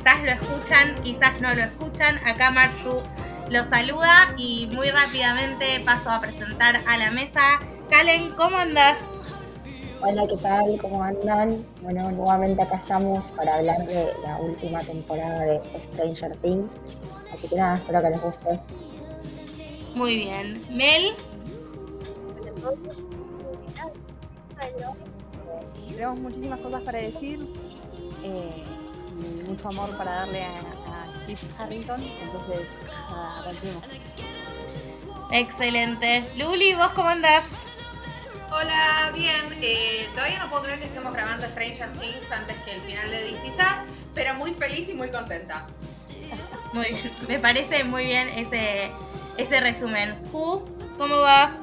Quizás lo escuchan, quizás no lo escuchan. Acá Marju los saluda y muy rápidamente paso a presentar a la mesa. Kalen, ¿cómo andas? Hola, ¿qué tal? ¿Cómo andan? Bueno, nuevamente acá estamos para hablar de la última temporada de Stranger Things. Así que nada, espero que les guste. Muy bien. Mel, Tenemos muchísimas cosas para decir eh, mucho amor para darle a, a Steve Harrington, entonces arranquemos. excelente. Luli, ¿vos cómo andás? Hola, bien. Eh, todavía no puedo creer que estemos grabando Stranger Things antes que el final de DC Sass, pero muy feliz y muy contenta. Muy bien. Me parece muy bien ese, ese resumen. Ju, ¿cómo va?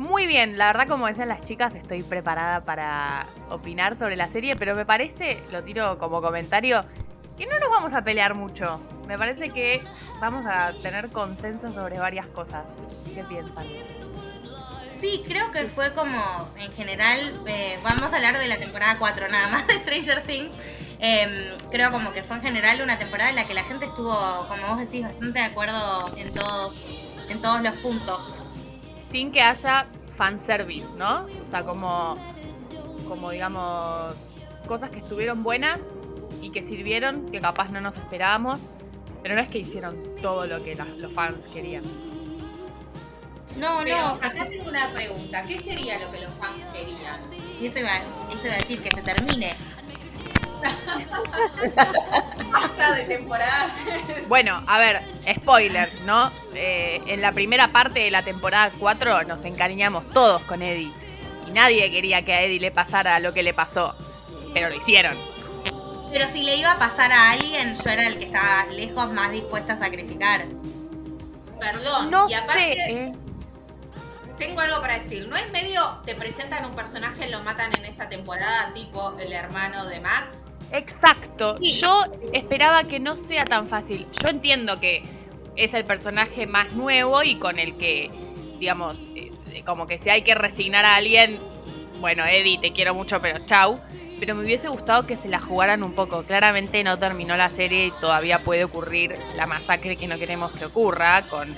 Muy bien, la verdad como decían las chicas, estoy preparada para opinar sobre la serie, pero me parece, lo tiro como comentario, que no nos vamos a pelear mucho. Me parece que vamos a tener consenso sobre varias cosas. ¿Qué piensan? Sí, creo que fue como, en general, eh, vamos a hablar de la temporada 4 nada más de Stranger Things. Em, creo como que fue en general una temporada en la que la gente estuvo, como vos decís, bastante de acuerdo en todos, en todos los puntos. Sin que haya fanservice, ¿no? O sea, como, como digamos, cosas que estuvieron buenas y que sirvieron, que capaz no nos esperábamos, pero no es que hicieron todo lo que los fans querían. No, Pero no, acá tengo una pregunta. ¿Qué sería lo que los fans querían? y eso iba, eso iba a decir, que se termine. Basta de temporada. Bueno, a ver, spoilers, ¿no? Eh, en la primera parte de la temporada 4 nos encariñamos todos con Eddie. Y nadie quería que a Eddie le pasara lo que le pasó. Pero lo hicieron. Pero si le iba a pasar a alguien, yo era el que estaba lejos más dispuesta a sacrificar. Perdón. No y aparte, sé, ¿eh? tengo algo para decir. ¿No es medio, te presentan un personaje, lo matan en esa temporada, tipo el hermano de Max? Exacto. Sí. Yo esperaba que no sea tan fácil. Yo entiendo que es el personaje más nuevo y con el que, digamos, eh, como que si hay que resignar a alguien, bueno, Eddie, te quiero mucho, pero chau. Pero me hubiese gustado que se la jugaran un poco. Claramente no terminó la serie y todavía puede ocurrir la masacre que no queremos que ocurra con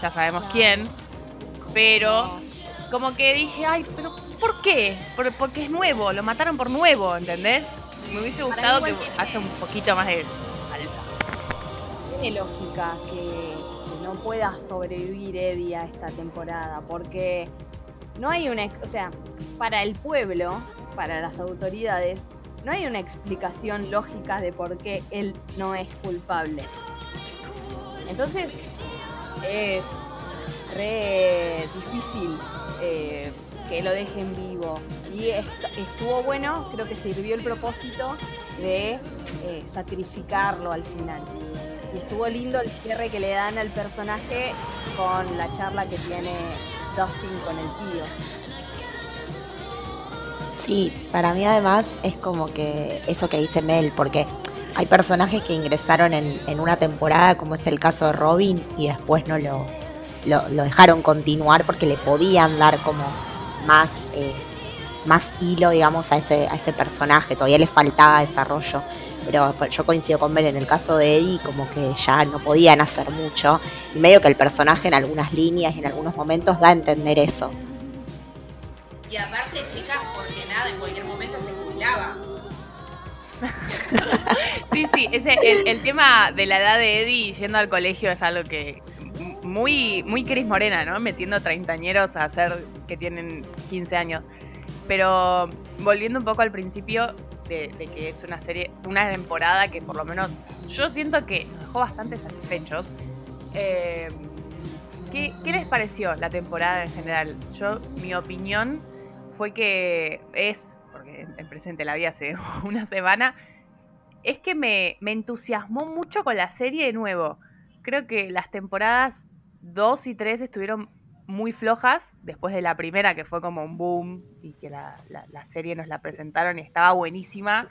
ya sabemos quién. Pero como que dije, ay, pero ¿por qué? Por- porque es nuevo, lo mataron por nuevo, ¿entendés? Me hubiese gustado que haya un poquito más de salsa. Tiene lógica que, que no pueda sobrevivir Eddie a esta temporada, porque no hay una, o sea, para el pueblo, para las autoridades, no hay una explicación lógica de por qué él no es culpable. Entonces, es re difícil eh, que lo dejen vivo. Y est- estuvo bueno, creo que sirvió el propósito de eh, sacrificarlo al final. Y estuvo lindo el cierre que le dan al personaje con la charla que tiene Dustin con el tío. Sí, para mí además es como que eso que dice Mel, porque hay personajes que ingresaron en, una temporada, como es el caso de Robin, y después no lo, lo dejaron continuar porque le podían dar como más, eh, más hilo, digamos, a ese, a ese personaje, todavía le faltaba desarrollo. Pero pues, yo coincido con Mel en el caso de Eddie, como que ya no podían hacer mucho, y medio que el personaje en algunas líneas y en algunos momentos da a entender eso. Y aparte, chicas, porque nada, en cualquier momento se jubilaba. Sí, sí, ese, el, el tema de la edad de Eddie yendo al colegio es algo que muy, muy Cris Morena, ¿no? Metiendo treintañeros a hacer que tienen 15 años. Pero volviendo un poco al principio de, que es una serie, una temporada que por lo menos yo siento que nos dejó bastante satisfechos. Eh, ¿qué, ¿Qué les pareció la temporada en general? Yo, mi opinión fue que es, porque en presente la vi hace una semana, es que me, me entusiasmó mucho con la serie de nuevo. Creo que las temporadas 2 y 3 estuvieron muy flojas, después de la primera que fue como un boom y que la, serie nos la presentaron y estaba buenísima,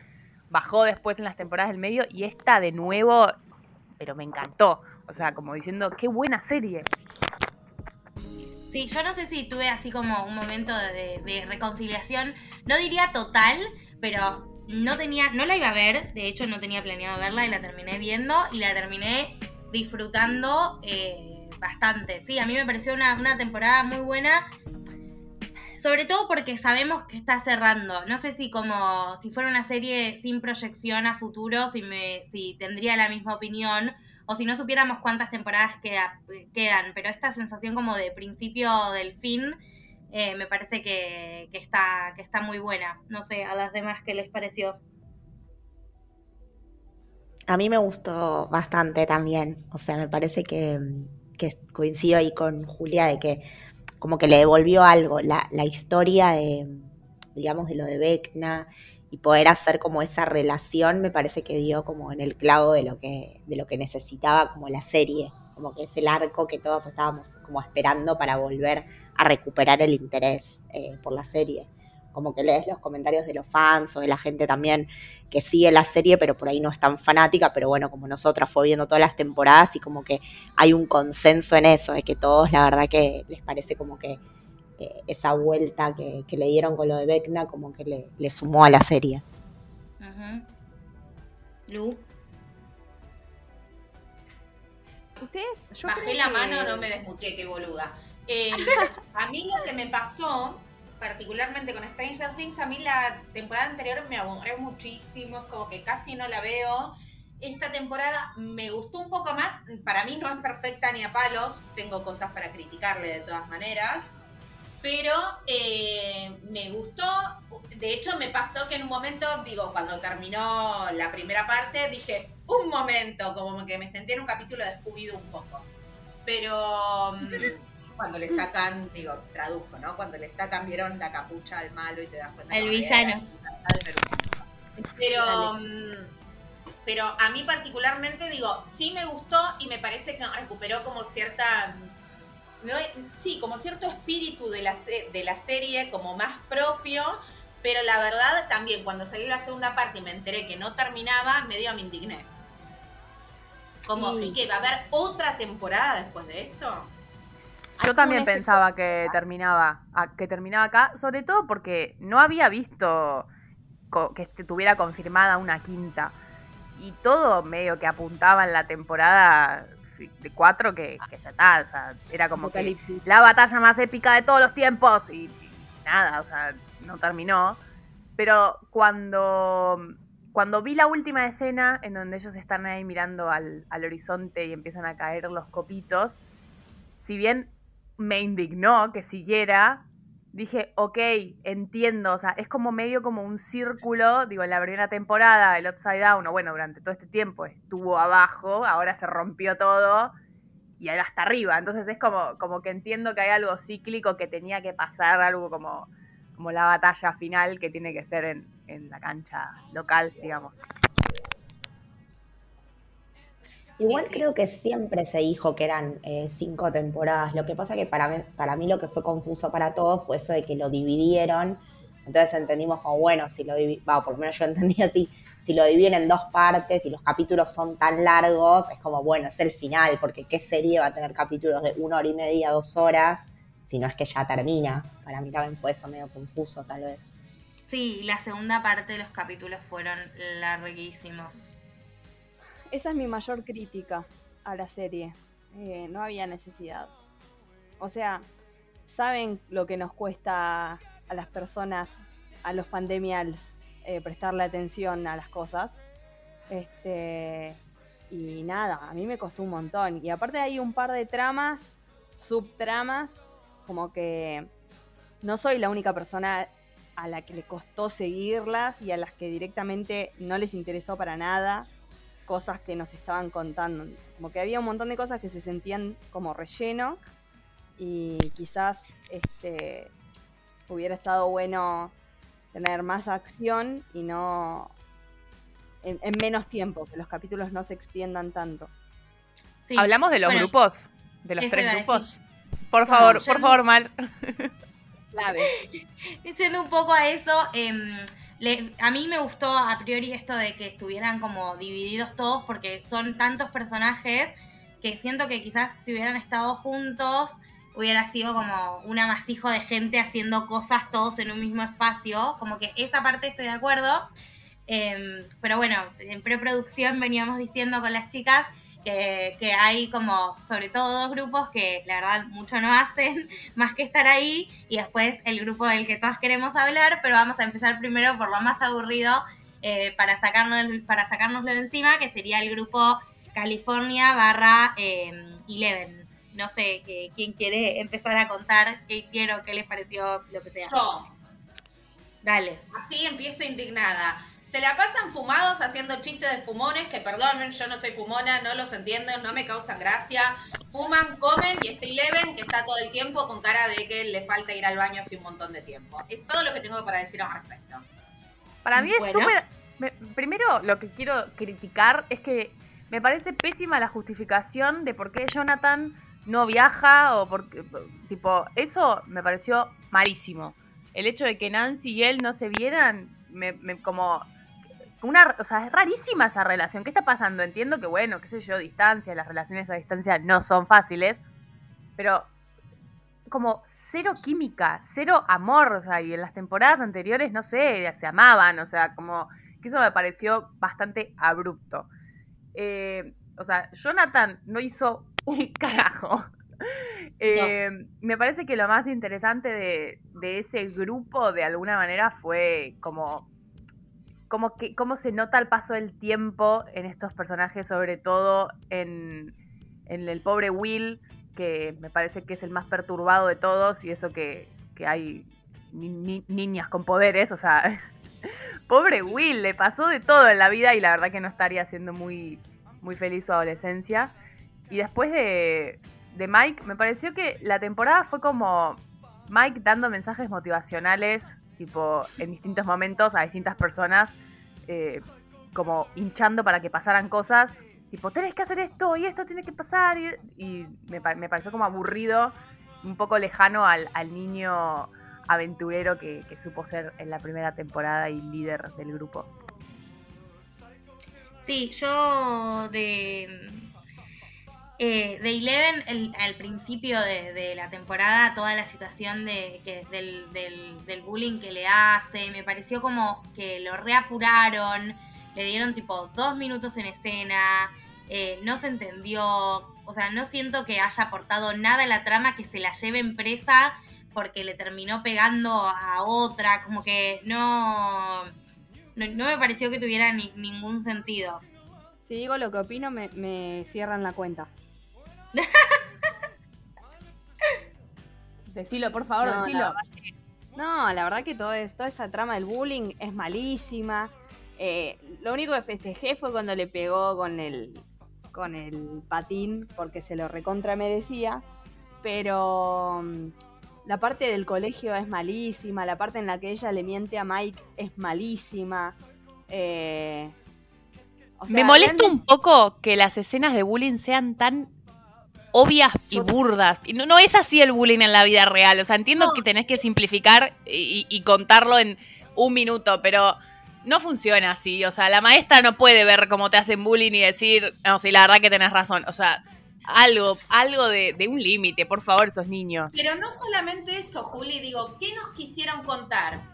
bajó después en las temporadas del medio y esta de nuevo, pero me encantó, o sea, como diciendo, qué buena serie. Sí, yo no sé si tuve así como un momento de, de reconciliación, no diría total, pero no tenía, no la iba a ver, de hecho no tenía planeado verla y la terminé viendo y la terminé disfrutando. Eh, bastante. Sí, a mí me pareció una, temporada muy buena. Sobre todo porque sabemos que está cerrando. No sé si como si fuera una serie sin proyección a futuro, si me, si tendría la misma opinión, o si no supiéramos cuántas temporadas quedan. Pero esta sensación como de principio del fin, eh, me parece que, que, está, que está muy buena. No sé, a las demás qué les pareció. A mí me gustó bastante también. O sea, me parece que coincido ahí con Julia de que como que le devolvió algo, la, historia de, digamos, de lo de Vecna y poder hacer como esa relación me parece que dio como en el clavo de lo que, de lo que necesitaba como la serie, como que es el arco que todos estábamos como esperando para volver a recuperar el interés eh, por la serie como que lees los comentarios de los fans o de la gente también que sigue la serie, pero por ahí no es tan fanática, pero bueno, como nosotras fue viendo todas las temporadas y como que hay un consenso en eso, de que todos la verdad que les parece como que eh, esa vuelta que, le dieron con lo de Vecna como que le, sumó a la serie. Lu. Ustedes, Bajé la mano, no me desmuteé, qué boluda. Eh, a mí lo que me pasó particularmente con Stranger Things, a mí la temporada anterior me aburrió muchísimo, es como que casi no la veo. Esta temporada me gustó un poco más, para mí no es perfecta ni a palos, tengo cosas para criticarle de todas maneras, pero eh, me gustó, de hecho me pasó que en un momento, digo, cuando terminó la primera parte, dije, un momento, como que me sentí en un capítulo de scooby un poco, pero... Mm, cuando le sacan, digo, traduzco, ¿no? Cuando le sacan, vieron la capucha al malo y te das cuenta. El villano. Pero, mm, pero a mí particularmente, digo, sí me gustó y me parece que recuperó como cierta, no, sí, como cierto espíritu de la, de la serie, como más propio. Pero la verdad, también cuando salió la segunda parte y me enteré que no terminaba, medio me indigné. Como, ¿y que va a haber otra temporada después de esto? Yo también pensaba que terminaba, que terminaba acá, sobre todo porque no había visto que estuviera confirmada una quinta. Y todo medio que apuntaba en la temporada de cuatro que, ya está, o sea, era como que la batalla más épica de todos los tiempos y, nada, o sea, no terminó. Pero cuando, cuando vi la última escena en donde ellos están ahí mirando al, al horizonte y empiezan a caer los copitos, si bien me indignó que siguiera. Dije, ok, entiendo, o sea, es como medio como un círculo, digo, en la primera temporada, el Upside Down, o bueno, durante todo este tiempo estuvo abajo, ahora se rompió todo y ahora está arriba, entonces es como, como que entiendo que hay algo cíclico que tenía que pasar, algo como, como la batalla final que tiene que ser en, en la cancha local, digamos. Igual creo que siempre se dijo que eran eh, cinco temporadas. Lo que pasa que para mí, para mí lo que fue confuso para todos fue eso de que lo dividieron. Entonces entendimos como, bueno, si lo dividieron, por lo menos yo entendí así, si lo dividen en dos partes y los capítulos son tan largos, es como, bueno, es el final, porque ¿qué serie va a tener capítulos de una hora y media, dos horas, si no es que ya termina? Para mí también fue eso medio confuso, tal vez. Sí, la segunda parte de los capítulos fueron larguísimos. Esa es mi mayor crítica a la serie. Eh, no había necesidad. O sea, saben lo que nos cuesta a las personas, a los pandemials, eh, prestarle atención a las cosas. Este, y nada, a mí me costó un montón. Y aparte hay un par de tramas, subtramas, como que no soy la única persona a la que le costó seguirlas y a las que directamente no les interesó para nada cosas que nos estaban contando. Como que había un montón de cosas que se sentían como relleno y quizás este, hubiera estado bueno tener más acción y no en, menos tiempo, que los capítulos no se extiendan tanto. Hablamos de los grupos, de los tres grupos. Por favor, por favor, Mal. Clave. Echando un poco a eso, em, a mí me gustó a priori esto de que estuvieran como divididos todos porque son tantos personajes que siento que quizás si hubieran estado juntos hubiera sido como un amasijo de gente haciendo cosas todos en un mismo espacio. Como que esa parte estoy de acuerdo. Em, pero bueno, en preproducción veníamos diciendo con las chicas que, hay como sobre todo dos grupos que la verdad mucho no hacen más que estar ahí y después el grupo del que todos queremos hablar, pero vamos a empezar primero por lo más aburrido eh, para, sacarnos, para sacárnoslo de encima, que sería el grupo California barra eh, Eleven. No sé, ¿quién quiere empezar a contar qué quiero, qué les pareció lo que sea? Yo. Dale. Así empiezo indignada. Se la pasan fumados haciendo chistes de fumones, que perdonen, yo no soy fumona, no los entiendo, no me causan gracia. Fuman, comen y este Eleven que está todo el tiempo con cara de que le falta ir al baño hace un montón de tiempo. Es todo lo que tengo para decir al respecto. Para mí es súper... Primero, lo que quiero criticar es que me parece pésima la justificación de por qué Jonathan no viaja o por tipo, eso me pareció malísimo. El hecho de que Nancy y él no se vieran, como una, o sea, es rarísima esa relación. ¿Qué está pasando? Entiendo que, bueno, qué sé yo, distancia, las relaciones a distancia no son fáciles, pero como cero química, cero amor, o sea, y en las temporadas anteriores, no sé, se amaban, o sea, como que eso me pareció bastante abrupto. Eh, o sea, Jonathan no hizo un carajo. Eh, me parece que lo más interesante de, de ese grupo, de alguna manera, fue como cómo, que, cómo se nota el paso del tiempo en estos personajes, sobre todo en, el pobre Will, que me parece que es el más perturbado de todos, y eso que, hay niñas con poderes, o sea, pobre Will, le pasó de todo en la vida y la verdad que no estaría siendo muy, muy feliz su adolescencia. Y después de, de Mike, me pareció que la temporada fue como Mike dando mensajes motivacionales tipo, en distintos momentos a distintas personas, eh, como hinchando para que pasaran cosas, tipo, tenés que hacer esto y esto tiene que pasar, y, me, pareció como aburrido, un poco lejano al, niño aventurero que, supo ser en la primera temporada y líder del grupo. Sí, yo de eh, de Eleven, al principio de, la temporada, toda la situación de, que, del, del, bullying que le hace, me pareció como que lo reapuraron, le dieron tipo dos minutos en escena, eh, no se entendió, o sea, no siento que haya aportado nada a la trama que se la lleve presa porque le terminó pegando a otra, como que no, no, me pareció que tuviera ningún sentido. Si digo lo que opino, me, me cierran la cuenta. Decilo, por favor, no, decilo. no, la verdad que todo toda esa trama del bullying es malísima. Eh, lo único que festejé fue cuando le pegó con el, con el patín, porque se lo recontra merecía. Pero mm, la parte del colegio es malísima, la parte en la que ella le miente a Mike es malísima. Eh, Me molesta un poco que las escenas de bullying sean tan obvias y burdas. No, no es así el bullying en la vida real. O sea, entiendo que tenés que simplificar y, contarlo en un minuto, pero no funciona así. O sea, la maestra no puede ver cómo te hacen bullying y decir, no, sí, la verdad que tenés razón. O sea, algo, algo de, de un límite, por favor, esos niños. Pero no solamente eso, Juli, digo, ¿qué nos quisieron contar?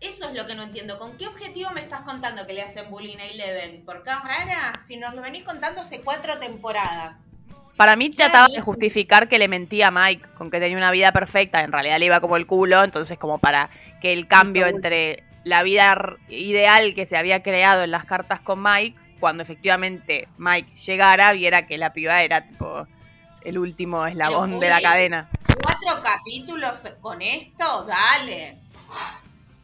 Eso es lo que no entiendo. ¿Con qué objetivo me estás contando que le hacen bullying a Eleven? ¿Por cámara? Si nos lo venís contando hace cuatro temporadas. Para mí trataba de justificar que le mentía a Mike con que tenía una vida perfecta, en realidad le iba como el culo, entonces como para que el cambio entre la vida ideal que se había creado en las cartas con Mike, cuando efectivamente Mike llegara, viera que la piba era tipo el último eslabón de la cadena. Cuatro capítulos con esto, dale.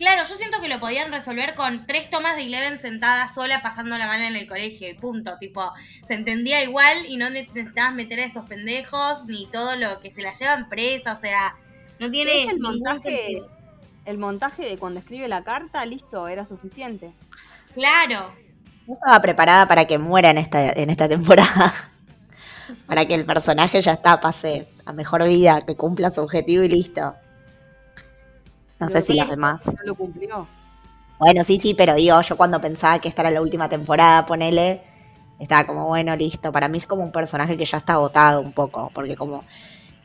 Claro, yo siento que lo podían resolver con tres tomas de Eleven sentada sola pasando la mano en el colegio y punto. Tipo, se entendía igual y no necesitabas meter a esos pendejos ni todo lo que se la llevan presa. O sea, no tiene. el montaje, el montaje de cuando escribe la carta, listo, era suficiente. Claro. No estaba preparada para que muera en esta, en esta temporada. para que el personaje ya está, pase a mejor vida, que cumpla su objetivo y listo. No sé si las demás. No lo cumplió. Bueno, sí, sí, pero digo, yo cuando pensaba que esta era la última temporada, ponele, estaba como, bueno, listo. Para mí es como un personaje que ya está agotado un poco, porque como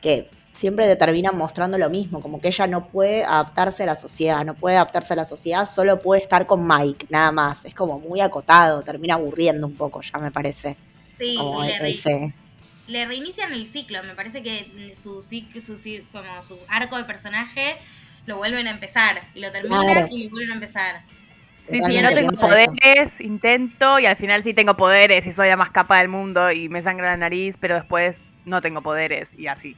que siempre te terminan mostrando lo mismo, como que ella no puede adaptarse a la sociedad, no puede adaptarse a la sociedad, solo puede estar con Mike, nada más. Es como muy acotado, termina aburriendo un poco, ya me parece. Sí, le, le, reinician el ciclo, me parece que su, su, como su arco de personaje lo vuelven a empezar. Y lo terminan y vuelven a empezar. Sí, sí, yo no tengo poderes, intento y al final sí tengo poderes y soy la más capa del mundo y me sangra la nariz, pero después no tengo poderes y así.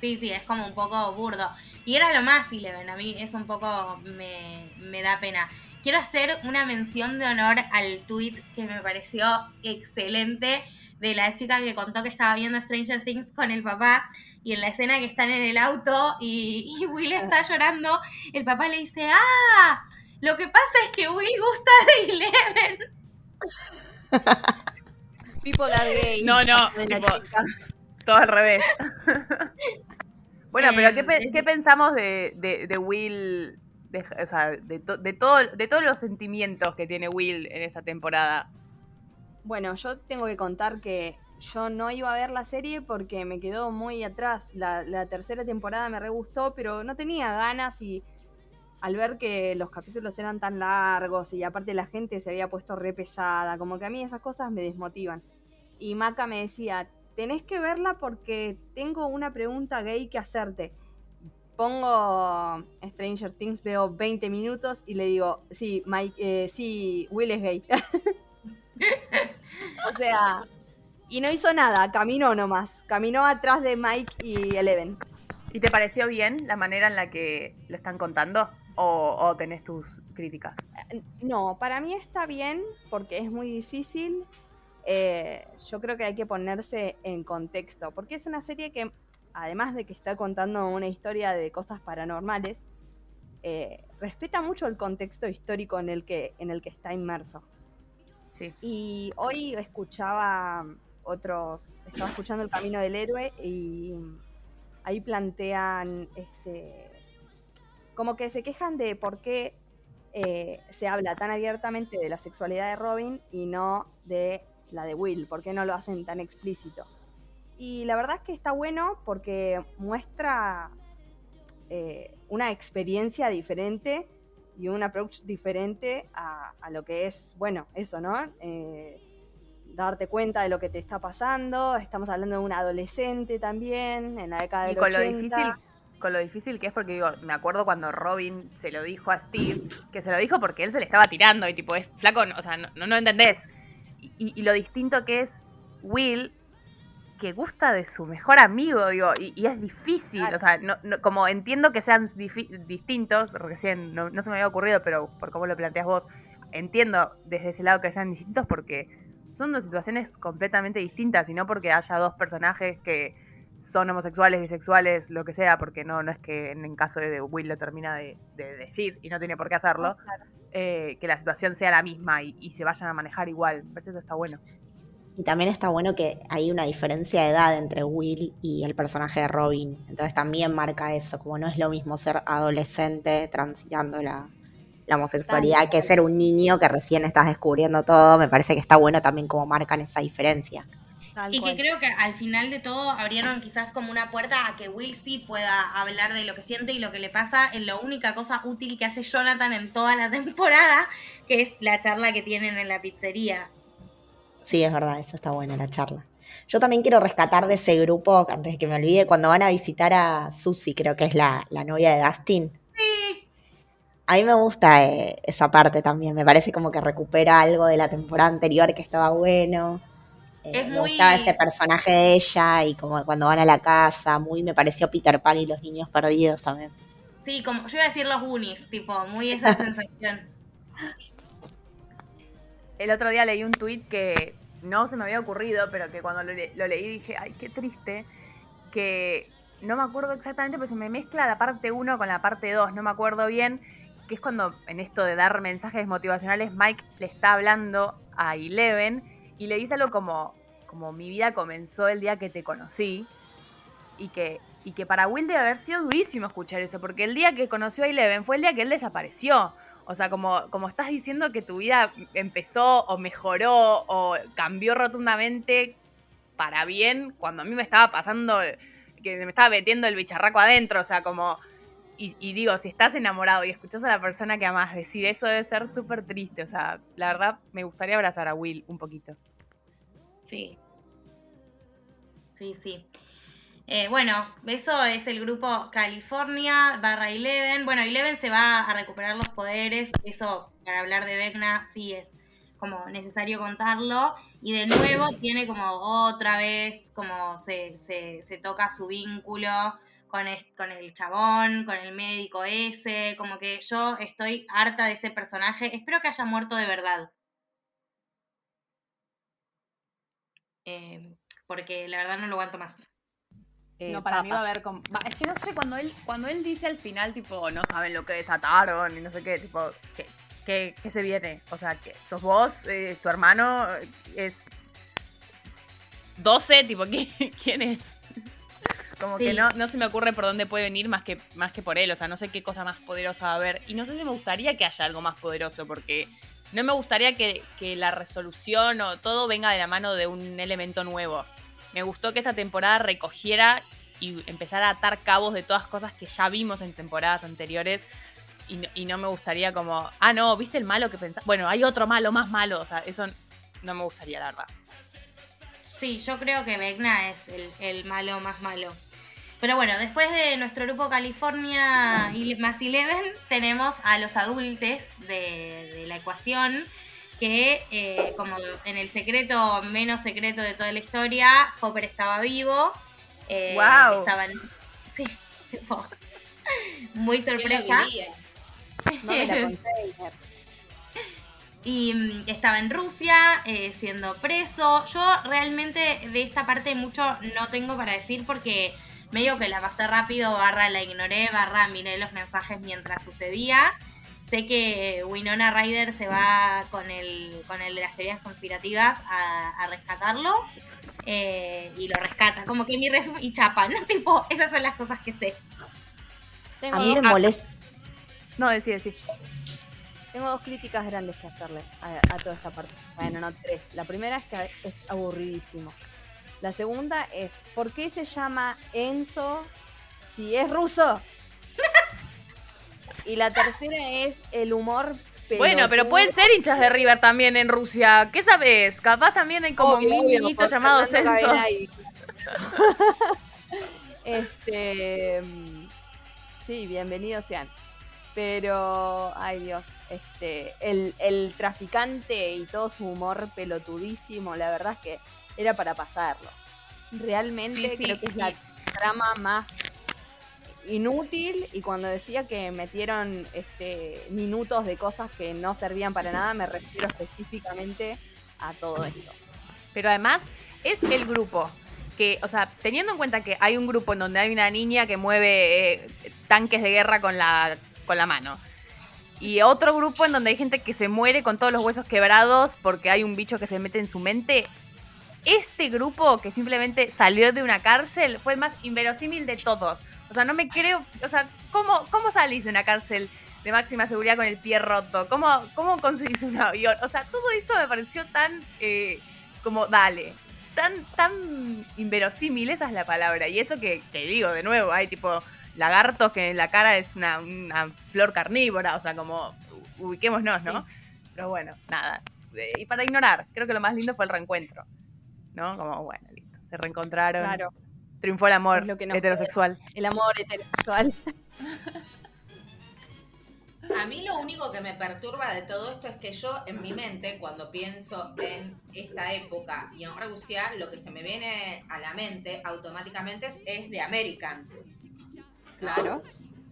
Sí, sí, es como un poco burdo. Y era lo más Eleven, a mí es un poco, me, me da pena. Quiero hacer una mención de honor al tweet que me pareció excelente de la chica que contó que estaba viendo Stranger Things con el papá y en la escena que están en el auto y, Will está llorando, el papá le dice, ah, lo que pasa es que Will gusta de Eleven. People are gay. No, no, todo al revés. bueno, pero ¿qué, em, ¿qué pensamos de, de, Will? De, o sea, de, de, todo, de todos los sentimientos que tiene Will en esta temporada. Bueno, yo tengo que contar que yo no iba a ver la serie porque me quedó muy atrás. La, tercera temporada me re gustó, pero no tenía ganas y al ver que los capítulos eran tan largos y aparte la gente se había puesto re pesada, como que a mí esas cosas me desmotivan. Y Maca me decía, tenés que verla porque tengo una pregunta gay que hacerte. Pongo Stranger Things, veo 20 minutos y le digo, sí, Mike, eh, sí, Will es gay. o sea, y no hizo nada, caminó nomás. Caminó atrás de Mike y Eleven. ¿Y te pareció bien la manera en la que lo están contando? ¿O, tenés tus críticas? No, para mí está bien porque es muy difícil. Eh, yo creo que hay que ponerse en contexto, porque es una serie que, además de que está contando una historia de cosas paranormales, eh, respeta mucho el contexto histórico en el que, en el que está inmerso. Sí. Y hoy escuchaba otros, estaba escuchando El Camino del Héroe y ahí plantean, este, como que se quejan de por qué eh, se habla tan abiertamente de la sexualidad de Robin y no de la de Will, por qué no lo hacen tan explícito. Y la verdad es que está bueno porque muestra eh, una experiencia diferente y un approach diferente a, a, lo que es, bueno, eso, ¿no? Eh, darte cuenta de lo que te está pasando. Estamos hablando de un adolescente también, en la década del con Lo difícil, con lo difícil que es, porque digo, me acuerdo cuando Robin se lo dijo a Steve, que se lo dijo porque él se le estaba tirando y tipo, es flaco, o sea, no, no entendés. Y, lo distinto que es Will, que gusta de su mejor amigo, digo, y, es difícil, o sea, no, como entiendo que sean distintos, recién no, no se me había ocurrido, pero por cómo lo planteas vos, entiendo desde ese lado que sean distintos porque son dos situaciones completamente distintas y no porque haya dos personajes que son homosexuales, bisexuales, lo que sea, porque no, no es que en el caso de Will lo termina de, decir y no tiene por qué hacerlo, eh, que la situación sea la misma y, se vayan a manejar igual. Me eso está bueno. Y también está bueno que hay una diferencia de edad entre Will y el personaje de Robin. Entonces también marca eso, como no es lo mismo ser adolescente transitando la, la homosexualidad que ser un niño que recién estás descubriendo todo. Me parece que está bueno también como marcan esa diferencia. y que creo que al final de todo abrieron quizás como una puerta a que Will sí pueda hablar de lo que siente y lo que le pasa en la única cosa útil que hace Jonathan en toda la temporada, que es la charla que tienen en la pizzería. Sí, es verdad, eso está buena la charla. Yo también quiero rescatar de ese grupo, antes de que me olvide, cuando van a visitar a Susie, creo que es la, la novia de Dustin. A mí me gusta eh, esa parte también, me parece como que recupera algo de la temporada anterior que estaba bueno. Eh, me gustaba ese personaje de ella y como cuando van a la casa, muy me pareció Peter Pan y los niños perdidos también. Sí, como yo iba a decir los unis, tipo, muy esa sensación. El otro día leí un tuit que no se me había ocurrido, pero que cuando lo, lo leí dije, ay, qué triste, que no me acuerdo exactamente, pero se me mezcla la parte 1 con la parte 2, no me acuerdo bien, que es cuando en esto de dar mensajes motivacionales Mike le está hablando a Eleven y le dice algo como, como mi vida comenzó el día que te conocí y que, y que para Will debe haber sido durísimo escuchar eso, porque el día que conoció a Eleven fue el día que él desapareció. O sea, como, como estás diciendo que tu vida empezó o mejoró o cambió rotundamente para bien, cuando a mí me estaba pasando que me estaba metiendo el bicharraco adentro, o sea, como... Y, digo, si estás enamorado y escuchas a la persona que amas decir eso debe ser súper triste, o sea, la verdad me gustaría abrazar a Will un poquito. Sí. Sí, sí. Eh, bueno, eso es el grupo California barra Eleven. Bueno, Eleven se va a recuperar los poderes. Eso, para hablar de Vecna, sí es como necesario contarlo. Y de nuevo tiene como otra vez, como se, se, toca su vínculo con, con el chabón, con el médico ese. Como que yo estoy harta de ese personaje. Espero que haya muerto de verdad. Eh, porque la verdad no lo aguanto más. Eh, no, para mí va a haber como... Es que no sé, cuando él, cuando él dice al final, tipo, no saben lo que desataron y no sé qué, tipo, ¿qué, qué, se viene? O sea, que sos vos, eh, tu hermano es 12, tipo, ¿quién es? Como que no, no se me ocurre por dónde puede venir más que, más que por él. O sea, no sé qué cosa más poderosa va a haber. Y no sé si me gustaría que haya algo más poderoso, porque no me gustaría que, que la resolución o todo venga de la mano de un elemento nuevo. Me gustó que esta temporada recogiera y empezara a atar cabos de todas cosas que ya vimos en temporadas anteriores. Y no, me gustaría como, ah, no, ¿viste el malo que pensaba? Bueno, hay otro malo, más malo. O sea, eso no me gustaría, la verdad. Sí, yo creo que Vecna es el, malo más malo. Pero bueno, después de nuestro grupo California y más Eleven, tenemos a los adultos de, de la ecuación, que eh, como en el secreto menos secreto de toda la historia, Hopper estaba vivo. Eh, wow. sí, muy sorpresa. Y mm, estaba en Rusia eh, siendo preso. Yo realmente de esta parte mucho no tengo para decir porque medio que la pasé rápido, barra la ignoré, barra miré los mensajes mientras sucedía sé que Winona Ryder se va con el, con el de las teorías conspirativas a, rescatarlo eh, y lo rescata. Como que mi resumen y chapa, ¿no? Tipo, esas son las cosas que sé. a mí me molesta. No, decía, sí. Tengo dos críticas grandes que hacerle a, toda esta parte. Bueno, no tres. La primera es que es aburridísimo. La segunda es, ¿por qué se llama Enzo si es ruso? Y la tercera es el humor Bueno, pero pueden ser hinchas de River también en Rusia. ¿Qué sabes? Capaz también hay como un niñito llamado Censo. este. Sí, bienvenidos sean. Pero, ay Dios, este, el, el traficante y todo su humor pelotudísimo, la verdad es que era para pasarlo. Realmente creo que es la trama más inútil y cuando decía que metieron este, minutos de cosas que no servían para nada, me refiero específicamente a todo esto. Pero además es el grupo que, o sea, teniendo en cuenta que hay un grupo en donde hay una niña que mueve eh, tanques de guerra con la, con la mano. Y otro grupo en donde hay gente que se muere con todos los huesos quebrados porque hay un bicho que se mete en su mente. Este grupo que simplemente salió de una cárcel fue el más inverosímil de todos. O sea, no me creo. O sea, ¿cómo, cómo salís de una cárcel de máxima seguridad con el pie roto? ¿Cómo, cómo conseguís un avión? O sea, todo eso me pareció tan. Eh, como, dale. Tan, tan inverosímil, esa es la palabra. Y eso que, te digo, de nuevo, hay tipo lagartos que en la cara es una, flor carnívora. O sea, como. Ubiquémonos, ¿no? Pero bueno, nada. Eh, y para ignorar, creo que lo más lindo fue el reencuentro. ¿No? Como, bueno, listo. Se reencontraron. Claro triunfó el amor heterosexual. El amor heterosexual. A mí lo único que me perturba de todo esto es que yo en mi mente, cuando pienso en esta época y en Rusia, lo que se me viene a la mente automáticamente es, de Americans. Claro.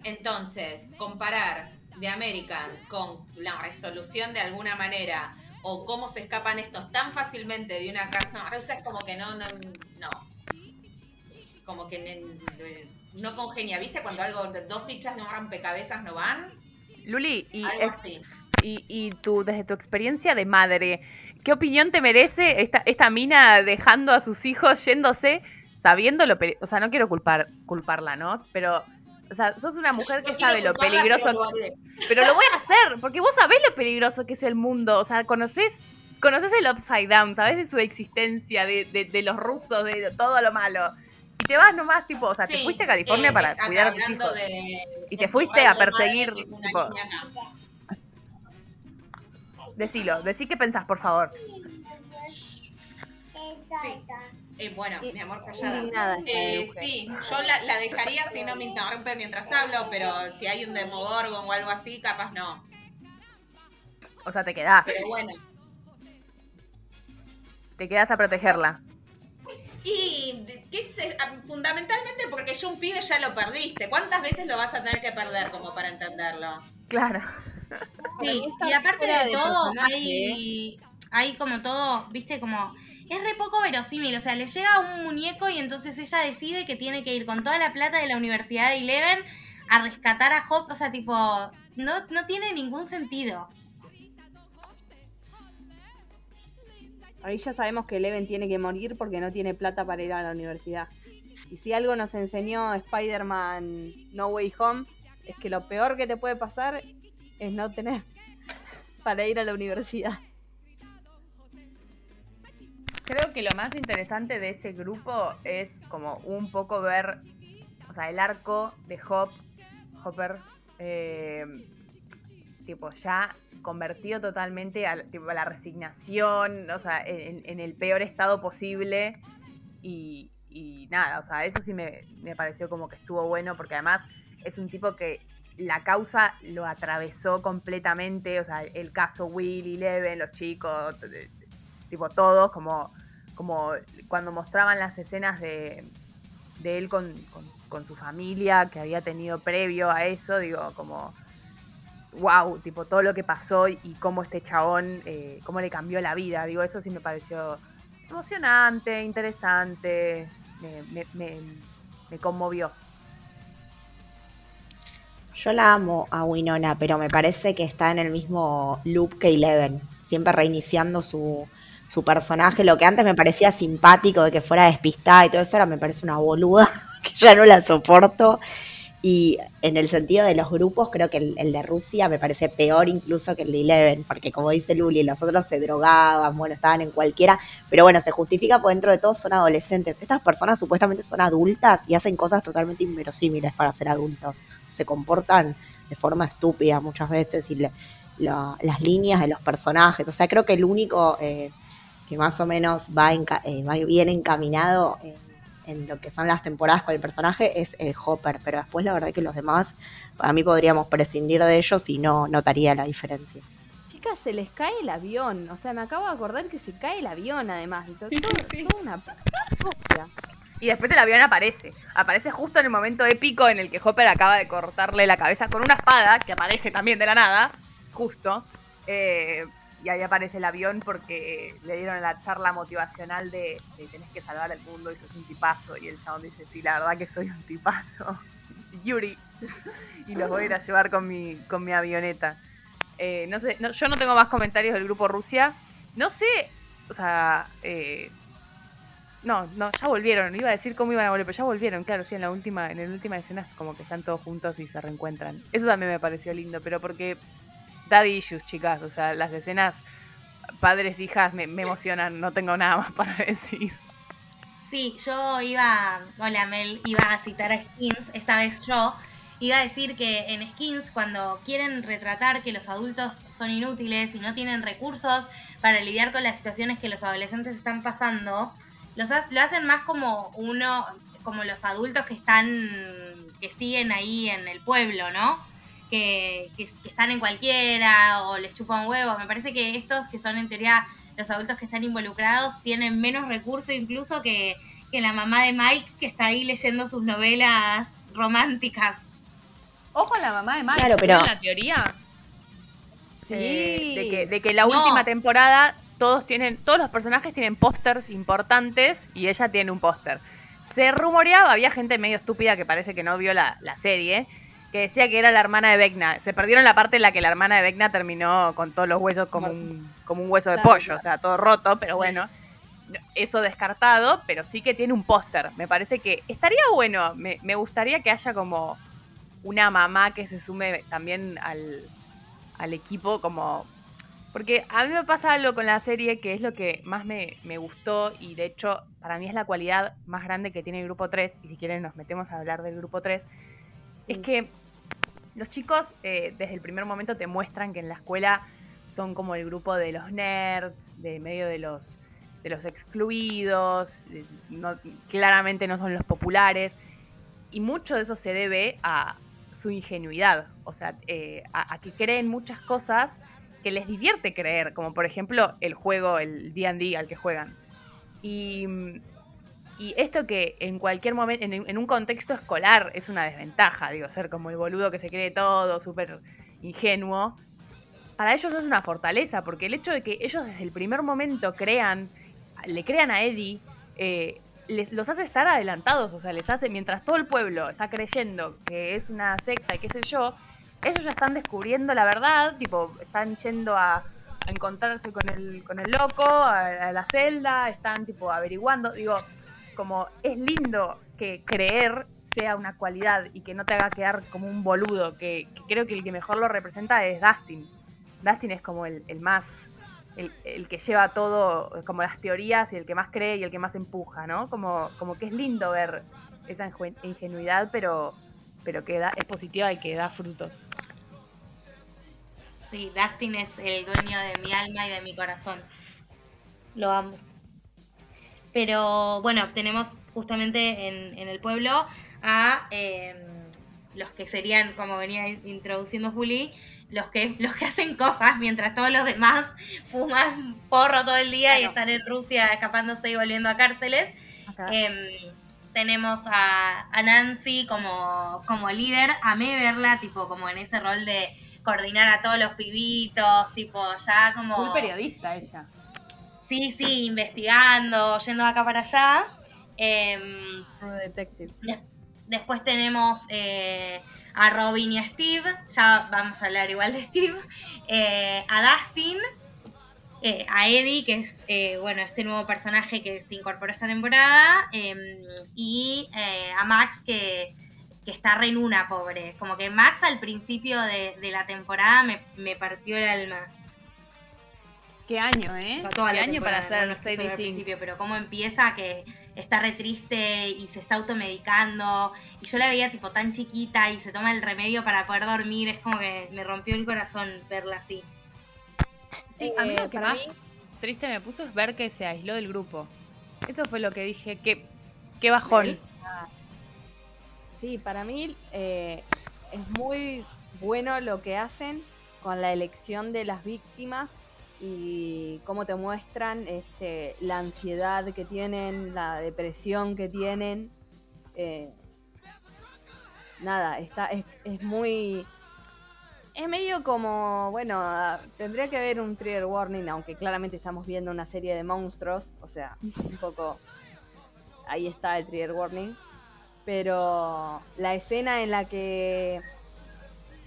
Entonces, comparar The Americans con la resolución de alguna manera o cómo se escapan estos tan fácilmente de una casa rusa es como que no, no, no. Como que no congenia, ¿viste? Cuando algo, dos fichas de un rompecabezas no van. Luli, y, y, y tú, desde tu experiencia de madre, ¿qué opinión te merece esta, esta mina dejando a sus hijos yéndose sabiendo lo O sea, no quiero culpar, culparla, ¿no? Pero o sea, sos una mujer que sabe lo peligroso. Pero lo, voy a hacer, porque vos sabés lo peligroso que es el mundo. O sea, conoces, conoces el upside down, sabés de su existencia, de, de, los rusos, de todo lo malo. Y te vas nomás, tipo, o sea, te fuiste a California eh, para cuidar a tus hijos. y te fuiste a perseguir. Tipo, decilo, decí qué pensás, por favor. Sí. Eh, bueno, mi amor, callada. Eh, sí, yo la, la, dejaría si no me interrumpe mientras hablo, pero si hay un demogorgon o algo así, capaz no. O sea, te quedás. Pero bueno. Te quedas a protegerla. Y ¿qué sé? Ah, fundamentalmente porque yo un pibe ya lo perdiste. ¿Cuántas veces lo vas a tener que perder como para entenderlo? Claro. Sí, y aparte de, todo, hay, hay como todo, viste, como es re poco verosímil. O sea, le llega un muñeco y entonces ella decide que tiene que ir con toda la plata de la Universidad de Eleven a rescatar a Hop. O sea, tipo, no, no tiene ningún sentido. Ahí ya sabemos que Eleven tiene que morir porque no tiene plata para ir a la universidad. Y si algo nos enseñó Spider-Man No Way Home, es que lo peor que te puede pasar es no tener para ir a la universidad. Creo que lo más interesante de ese grupo es como un poco ver, o sea, el arco de Hop, Hopper, eh, tipo ya convertido totalmente a, la resignación, o sea, en, el peor estado posible. Y, nada, o sea, eso sí me, me pareció como que estuvo bueno porque además es un tipo que la causa lo atravesó completamente, o sea, el caso Will y Leven, los chicos, tipo todos, como, como cuando mostraban las escenas de, de él con, su familia que había tenido previo a eso, digo, como, wow, tipo todo lo que pasó y, cómo este chabón, eh, cómo le cambió la vida, digo, eso sí me pareció emocionante, interesante, me, me conmovió. Yo la amo a Winona, pero me parece que está en el mismo loop que Eleven, siempre reiniciando su, su personaje, lo que antes me parecía simpático de que fuera despistada y todo eso, ahora me parece una boluda que ya no la soporto. Y en el sentido de los grupos, creo que el, de Rusia me parece peor incluso que el de Eleven, porque como dice Luli, los otros se drogaban, bueno, estaban en cualquiera, pero bueno, se justifica porque dentro de todo son adolescentes. Estas personas supuestamente son adultas y hacen cosas totalmente inverosímiles para ser adultos. Se comportan de forma estúpida muchas veces y las líneas de los personajes. O sea, creo que el único eh, que más o menos va, eh, bien encaminado en, lo que son las temporadas con el personaje es el Hopper, pero después la verdad que los demás, para mí podríamos prescindir de ellos y no notaría la diferencia. Chicas, se les cae el avión, o sea, me acabo de acordar que se cae el avión además, y todo, una y después el avión aparece. Aparece justo en el momento épico en el que Hopper acaba de cortarle la cabeza con una espada, que aparece también de la nada, justo. Eh, y ahí aparece el avión porque le dieron la charla motivacional de, tenés que salvar el mundo y sos un tipazo. Y el chabón dice, sí, la verdad que soy un tipazo. Yuri. y los voy a ir a llevar con mi, con mi avioneta. Eh, no sé, yo no tengo más comentarios del grupo Rusia. No sé, o sea, eh, no, no, ya volvieron. Iba a decir cómo iban a volver, pero ya volvieron, claro, sí, en la última, en la última escena como que están todos juntos y se reencuentran. Eso también me pareció lindo, pero porque daddy issues, chicas. O sea, las escenas padres, hijas me, emocionan. No tengo nada más para decir. Sí, yo iba, hola Mel, iba a citar a Skins, esta vez yo. Iba a decir que en Skins, cuando quieren retratar que los adultos son inútiles y no tienen recursos para lidiar con las situaciones que los adolescentes están pasando, los, lo hacen más como uno, como los adultos que están, que siguen ahí en el pueblo, ¿no? Que, están en cualquiera o les chupan huevos. Me parece que estos que son en teoría los adultos que están involucrados tienen menos recursos incluso que, la mamá de Mike que está ahí leyendo sus novelas románticas. Ojo a la mamá de Mike. Claro, pero- la teoría? Sí. Eh, de, que, de que la No. última temporada todos tienen, todos los personajes tienen pósters importantes y ella tiene un póster. Se rumoreaba, había gente medio estúpida que parece que no vio la, la serie, que decía que era la hermana de Vecna. Se perdieron la parte en la que la hermana de Vecna terminó con todos los huesos como un, como un hueso de Claro, pollo, claro. o sea, todo roto, pero bueno. Eso descartado, pero sí que tiene un póster. Me parece que estaría bueno. Me, me gustaría que haya como una mamá que se sume también al, al equipo como... Porque a mí me pasa algo con la serie que es lo que más me, me gustó y de hecho para mí es la cualidad más grande que tiene el grupo 3 y si quieren nos metemos a hablar del grupo 3 es que los chicos eh, desde el primer momento te muestran que en la escuela son como el grupo de los nerds, de medio de los, de los excluidos, de- no- claramente no son los populares y mucho de eso se debe a su ingenuidad, o sea, eh, a, a que creen muchas cosas que les divierte creer, como por ejemplo el juego, el D&D al que juegan. Y, y esto que en cualquier momento, en, en un contexto escolar es una desventaja, digo, ser como el boludo que se cree todo, súper ingenuo, para ellos es una fortaleza, porque el hecho de que ellos desde el primer momento crean, le crean a Eddie, eh, les, los hace estar adelantados, o sea, les hace, mientras todo el pueblo está creyendo que es una secta y qué sé yo, ellos ya están descubriendo la verdad, tipo, están yendo a, encontrarse con el, con el loco, a, a la celda, están tipo averiguando, digo, como es lindo que creer sea una cualidad y que no te haga quedar como un boludo, que, creo que el que mejor lo representa es Dustin. Dustin es como el, más, el, que lleva todo, como las teorías y el que más cree y el que más empuja, ¿no? Como, como que es lindo ver esa ingenuidad, pero, pero que da, es positiva y que da frutos. Sí, Dustin es el dueño de mi alma y de mi corazón. Lo amo. Pero bueno, tenemos justamente en, en el pueblo a eh, los que serían, como venía introduciendo Juli, los que, los que hacen cosas mientras todos los demás fuman porro todo el día y están en Rusia escapándose y volviendo a cárceles. Em, tenemos a, a Nancy como, como líder. Amé verla, tipo, como en ese rol de coordinar a todos los pibitos, tipo, ya como. Muy periodista ella. Sí, sí, investigando, yendo de acá para allá. Em, True Detective. des- después tenemos eh, a Robin y a Steve. Ya vamos a hablar igual de Steve. Eh, a Dustin. eh, a Eddie, que es eh, bueno este nuevo personaje que se incorporó esta temporada. em, y eh, a Max, que, que está re en una, pobre. Como que Max al principio de, de la temporada me, me partió el alma. Qué año, ¿eh? O sea, toda Qué la año para hacer no, al principio, pero cómo empieza que está re triste y se está automedicando y yo la veía tipo tan chiquita y se toma el remedio para poder dormir, es como que me rompió el corazón verla así. Sí, a mí Eh, lo que más mí- triste me puso es ver que se aisló del grupo. Eso fue lo que dije, qué, qué bajón. Sí, para mí eh, es muy bueno lo que hacen con la elección de las víctimas y cómo te muestran este, la ansiedad que tienen, la depresión que tienen. Eh, nada, está, es, es muy... Es medio como, bueno, tendría que haber un trigger warning, aunque claramente estamos viendo una serie de monstruos, o sea, un poco... Ahí está el trigger warning pero la escena en la que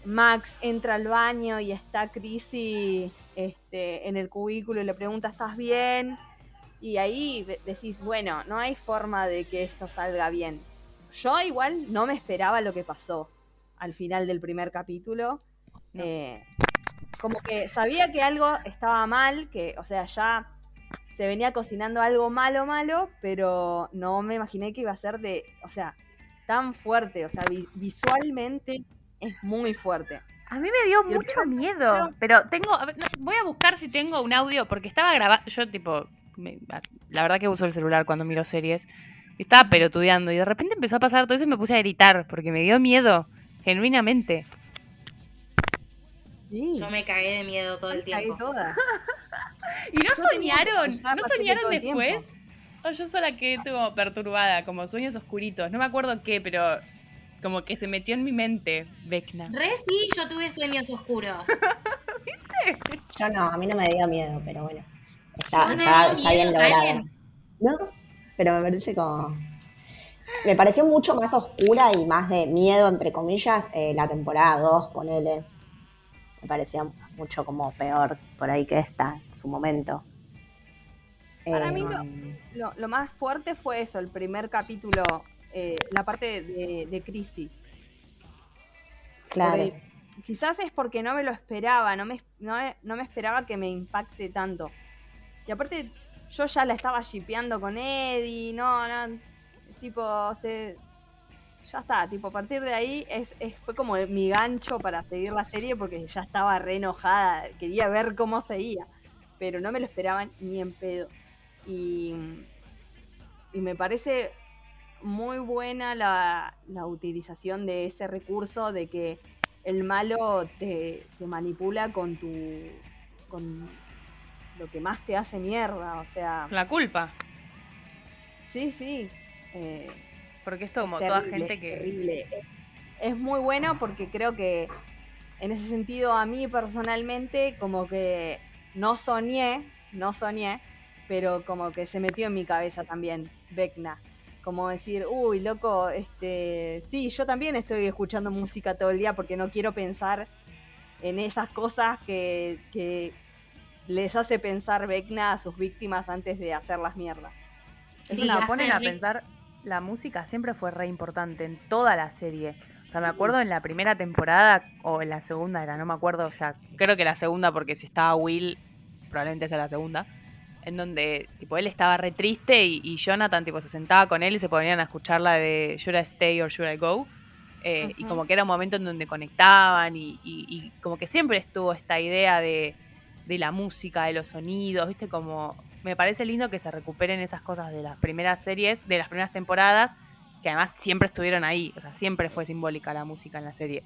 Max entra al baño y está Chrissy este, en el cubículo y le pregunta, ¿estás bien? Y ahí de- decís, bueno, no hay forma de que esto salga bien. Yo igual no me esperaba lo que pasó al final del primer capítulo. No. Eh, como que sabía que algo estaba mal, que, o sea, ya se venía cocinando algo malo, malo, pero no me imaginé que iba a ser de, o sea, tan fuerte, o sea, vi- visualmente es muy fuerte. A mí me dio mucho primer miedo, pero tengo, a ver, no sé, voy a buscar si tengo un audio, porque estaba grabando, yo tipo, me- la verdad que uso el celular cuando miro series, estaba pelotudeando, y de repente empezó a pasar todo eso y me puse a gritar, porque me dio miedo, genuinamente. Sí, Yo me cagué de miedo todo yo el me cagué tiempo. toda. ¿Y no Yo soñaron? ¿No soñaron después? tiempo. O yo sola quedé como perturbada, como sueños oscuritos, no me acuerdo qué, pero Como que se metió en mi mente, Vecna. Re sí, yo tuve sueños oscuros. ¿Viste? Yo no, a mí no me dio miedo, pero bueno. Está, está, está bien logrado. ¿No? Pero me parece como. Me pareció mucho más oscura y más de miedo, entre comillas, eh, la temporada 2, ponele. Me parecía mucho como peor por ahí que esta en su momento. Para mí eh, lo, más fuerte fue eso, el primer capítulo, eh, la parte de, de Chrissy. Claro. quizás es porque no me lo esperaba, no me, no, me esperaba que me impacte tanto. Y aparte, yo ya la estaba shipeando con Eddie, no, no, tipo, se, ya está, tipo, a partir de ahí es, fue como mi gancho para seguir la serie porque ya estaba re enojada, quería ver cómo seguía, pero no me lo esperaban ni en pedo. Y, me parece muy buena la, utilización de ese recurso de que el malo te, manipula con tu. con lo que más te hace mierda, o sea. La culpa. Sí, sí. Eh, porque esto como toda gente que. Terrible. Es muy bueno porque creo que en ese sentido a mí personalmente como que no soñé, no soñé pero como que se metió en mi cabeza también, Vecna. Como decir, uy, loco, este, sí, yo también estoy escuchando música todo el día porque no quiero pensar en esas cosas que, que les hace pensar Vecna a sus víctimas antes de hacerlas mierda. Es una ponen a pensar, la música siempre fue re importante en toda la serie. O sea, me acuerdo en la primera temporada o en la segunda era, no me acuerdo ya. Creo que la segunda porque si estaba Will, probablemente sea la segunda en donde tipo él estaba re triste y, Jonathan tipo se sentaba con él y se ponían a escuchar la de Should I Stay or Should I Go? Eh, y como que era un momento en donde conectaban y, como que siempre estuvo esta idea de, la música, de los sonidos, viste, como me parece lindo que se recuperen esas cosas de las primeras series, de las primeras temporadas, que además siempre estuvieron ahí, o sea, siempre fue simbólica la música en la serie.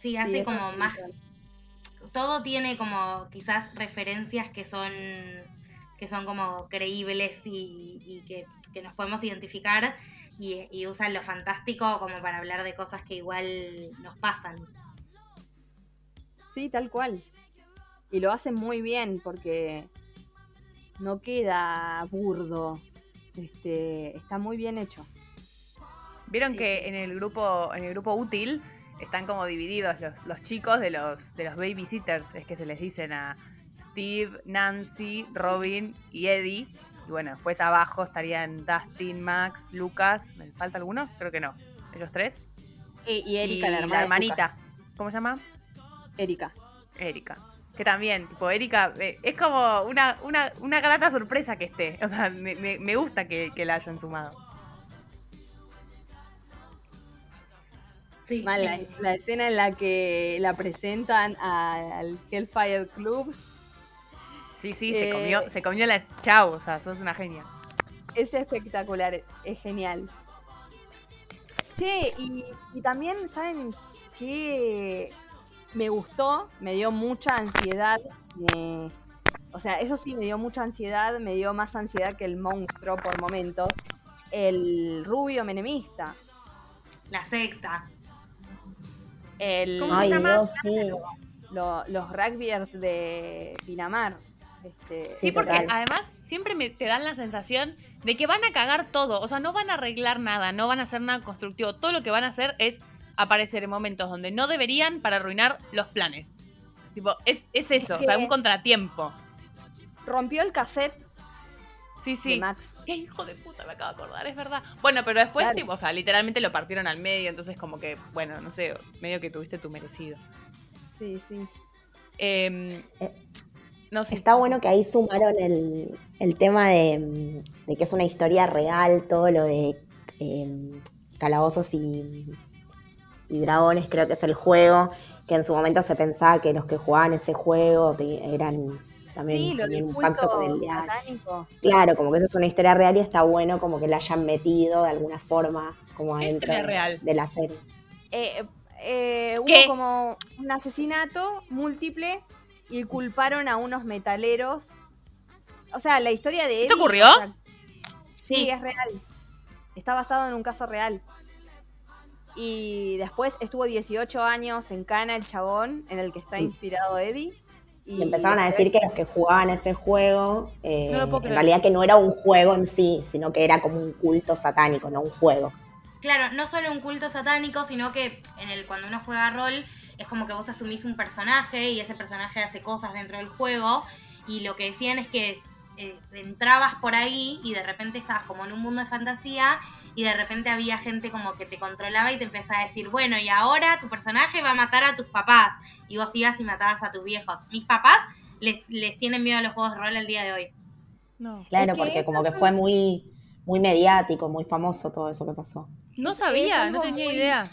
Sí, hace como más todo tiene como quizás referencias que son que son como creíbles y, que, nos podemos identificar y, usan lo fantástico como para hablar de cosas que igual nos pasan. Sí, tal cual. Y lo hacen muy bien porque no queda burdo. Este, está muy bien hecho. Vieron que en el grupo, en el grupo útil están como divididos los, chicos de los, de los babysitters, es que se les dicen a Steve, Nancy, Robin y Eddie. Y bueno, después abajo estarían Dustin, Max, Lucas. ¿Me falta alguno? Creo que no. ¿Ellos tres? Y, Erika, la, hermanita. ¿Cómo se llama? Erika. Erika. Que también, tipo, Erika, eh, es como una, una, una grata sorpresa que esté. O sea, me, gusta que, que la hayan sumado. La, escena en la que la presentan al Hellfire Club. Sí, sí, se, comió, eh, se comió la chao, o sea, sos una genia. Es espectacular, es genial. Che, y, también, ¿saben qué? Me gustó, me dio mucha ansiedad. o sea, eso sí, me dio mucha ansiedad, me dio más ansiedad que el monstruo por momentos. El rubio menemista. La secta. El, Ay, Dios, sí. los rugbyers de Pinamar. Este, sí, porque además siempre me, te dan la sensación de que van a cagar todo. O sea, no van a arreglar nada, no van a hacer nada constructivo. Todo lo que van a hacer es aparecer en momentos donde no deberían para arruinar los planes. Tipo, es, eso, o sea, un contratiempo. Rompió el cassette Sí, sí. Max. Qué hijo de puta, me acabo de acordar, es verdad. Bueno, pero después, o sea, literalmente lo partieron al medio, entonces como que, bueno, no sé, medio que tuviste tu merecido. Sí, sí. Em, eh, no, sé. Está bueno que ahí sumaron el, tema de, que es una historia real, todo lo de em, calabozos y, y dragones, creo que es el juego, que en su momento se pensaba que los que jugaban ese juego eran también sí, lo del con el Claro, como que esa es una historia real y está bueno como que la hayan metido de alguna forma como adentro de, la serie. Eh, eh, hubo como un asesinato múltiple y culparon a unos metaleros. O sea, la historia de... ¿Esto ocurrió? sí, es real. está basado en un caso real. Y después estuvo 18 años en Cana, el chabón, en el que está inspirado Eddie. Y, empezaron a decir que los que jugaban ese juego, eh, en realidad que no era un juego en sí, sino que era como un culto satánico, no un juego. Claro, no solo un culto satánico, sino que en el cuando uno juega rol es como que vos asumís un personaje y ese personaje hace cosas dentro del juego y lo que decían es que eh, entrabas por ahí y de repente estabas como en un mundo de fantasía y de repente había gente como que te controlaba y te empezaba a decir, bueno, y ahora tu personaje va a matar a tus papás y vos ibas y matabas a tus viejos. Mis papás les, tienen miedo a los juegos de rol el día de hoy. No. Claro, porque como que fue muy, muy mediático, muy famoso todo eso que pasó. No sabía, no tenía idea.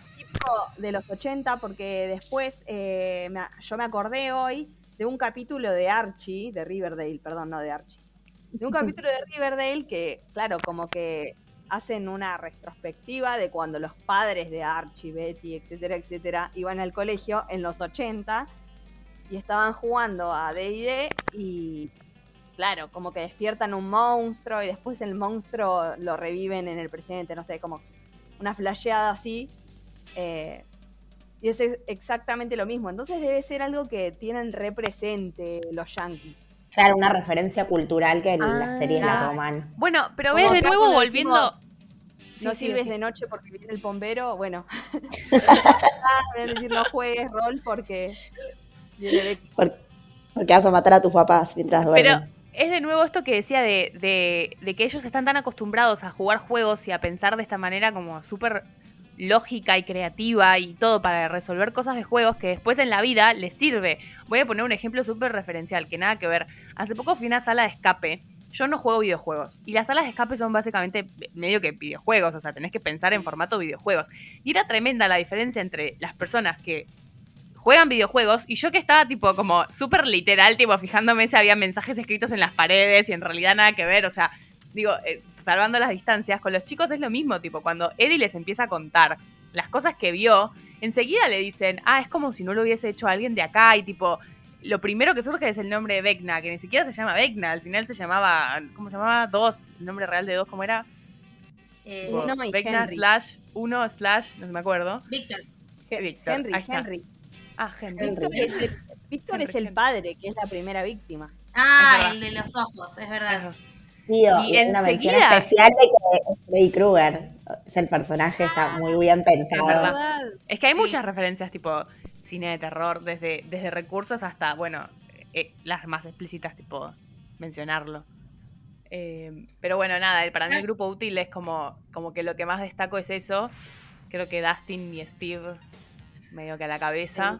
De los 80, porque después eh, yo me acordé hoy de un capítulo de Archie, de Riverdale, perdón, no de Archie. De un capítulo de Riverdale que, claro, como que hacen una retrospectiva de cuando los padres de Archie, Betty, etcétera, etcétera, iban al colegio en los 80 y estaban jugando a D&D y claro, como que despiertan un monstruo y después el monstruo lo reviven en el presente, no sé, como una flasheada así. Eh, y es exactamente lo mismo. Entonces debe ser algo que tienen represente los yankees. Claro, una referencia cultural que las ah, series la toman. Bueno, pero ves de nuevo volviendo. no sirves de noche porque viene el bombero, bueno. Decir no juegues rol porque viene Porque vas a matar a tus papás mientras duermen. Pero es de nuevo esto que decía de, de, de, que ellos están tan acostumbrados a jugar juegos y a pensar de esta manera como súper lógica y creativa y todo para resolver cosas de juegos que después en la vida les sirve. Voy a poner un ejemplo súper referencial, que nada que ver. Hace poco fui a una sala de escape. Yo no juego videojuegos. Y las salas de escape son básicamente medio que videojuegos. O sea, tenés que pensar en formato videojuegos. Y era tremenda la diferencia entre las personas que juegan videojuegos y yo que estaba tipo como súper literal, tipo fijándome si había mensajes escritos en las paredes y en realidad nada que ver. O sea, digo, eh, salvando las distancias, con los chicos es lo mismo, tipo, cuando Eddie les empieza a contar las cosas que vio, enseguida le dicen, ah, es como si no lo hubiese hecho alguien de acá y tipo, lo primero que surge es el nombre de Vecna, que ni siquiera se llama Vecna, al final se llamaba, ¿cómo se llamaba? Dos, el nombre real de dos, ¿cómo era? Eh, uno y Vecna slash uno slash, no me acuerdo. Víctor. Henry, Henry. Ah, Henry. Víctor, es el, padre, que es la primera víctima. Ah, el de los ojos, es verdad y una mención especial de que Freddy Krueger es el personaje, está muy bien pensado. Es, que hay muchas referencias tipo cine de terror, desde, desde recursos hasta, bueno, eh, las más explícitas, tipo mencionarlo. Eh, pero bueno, nada, para mí el grupo útil es como, como que lo que más destaco es eso. Creo que Dustin y Steve, medio que a la cabeza,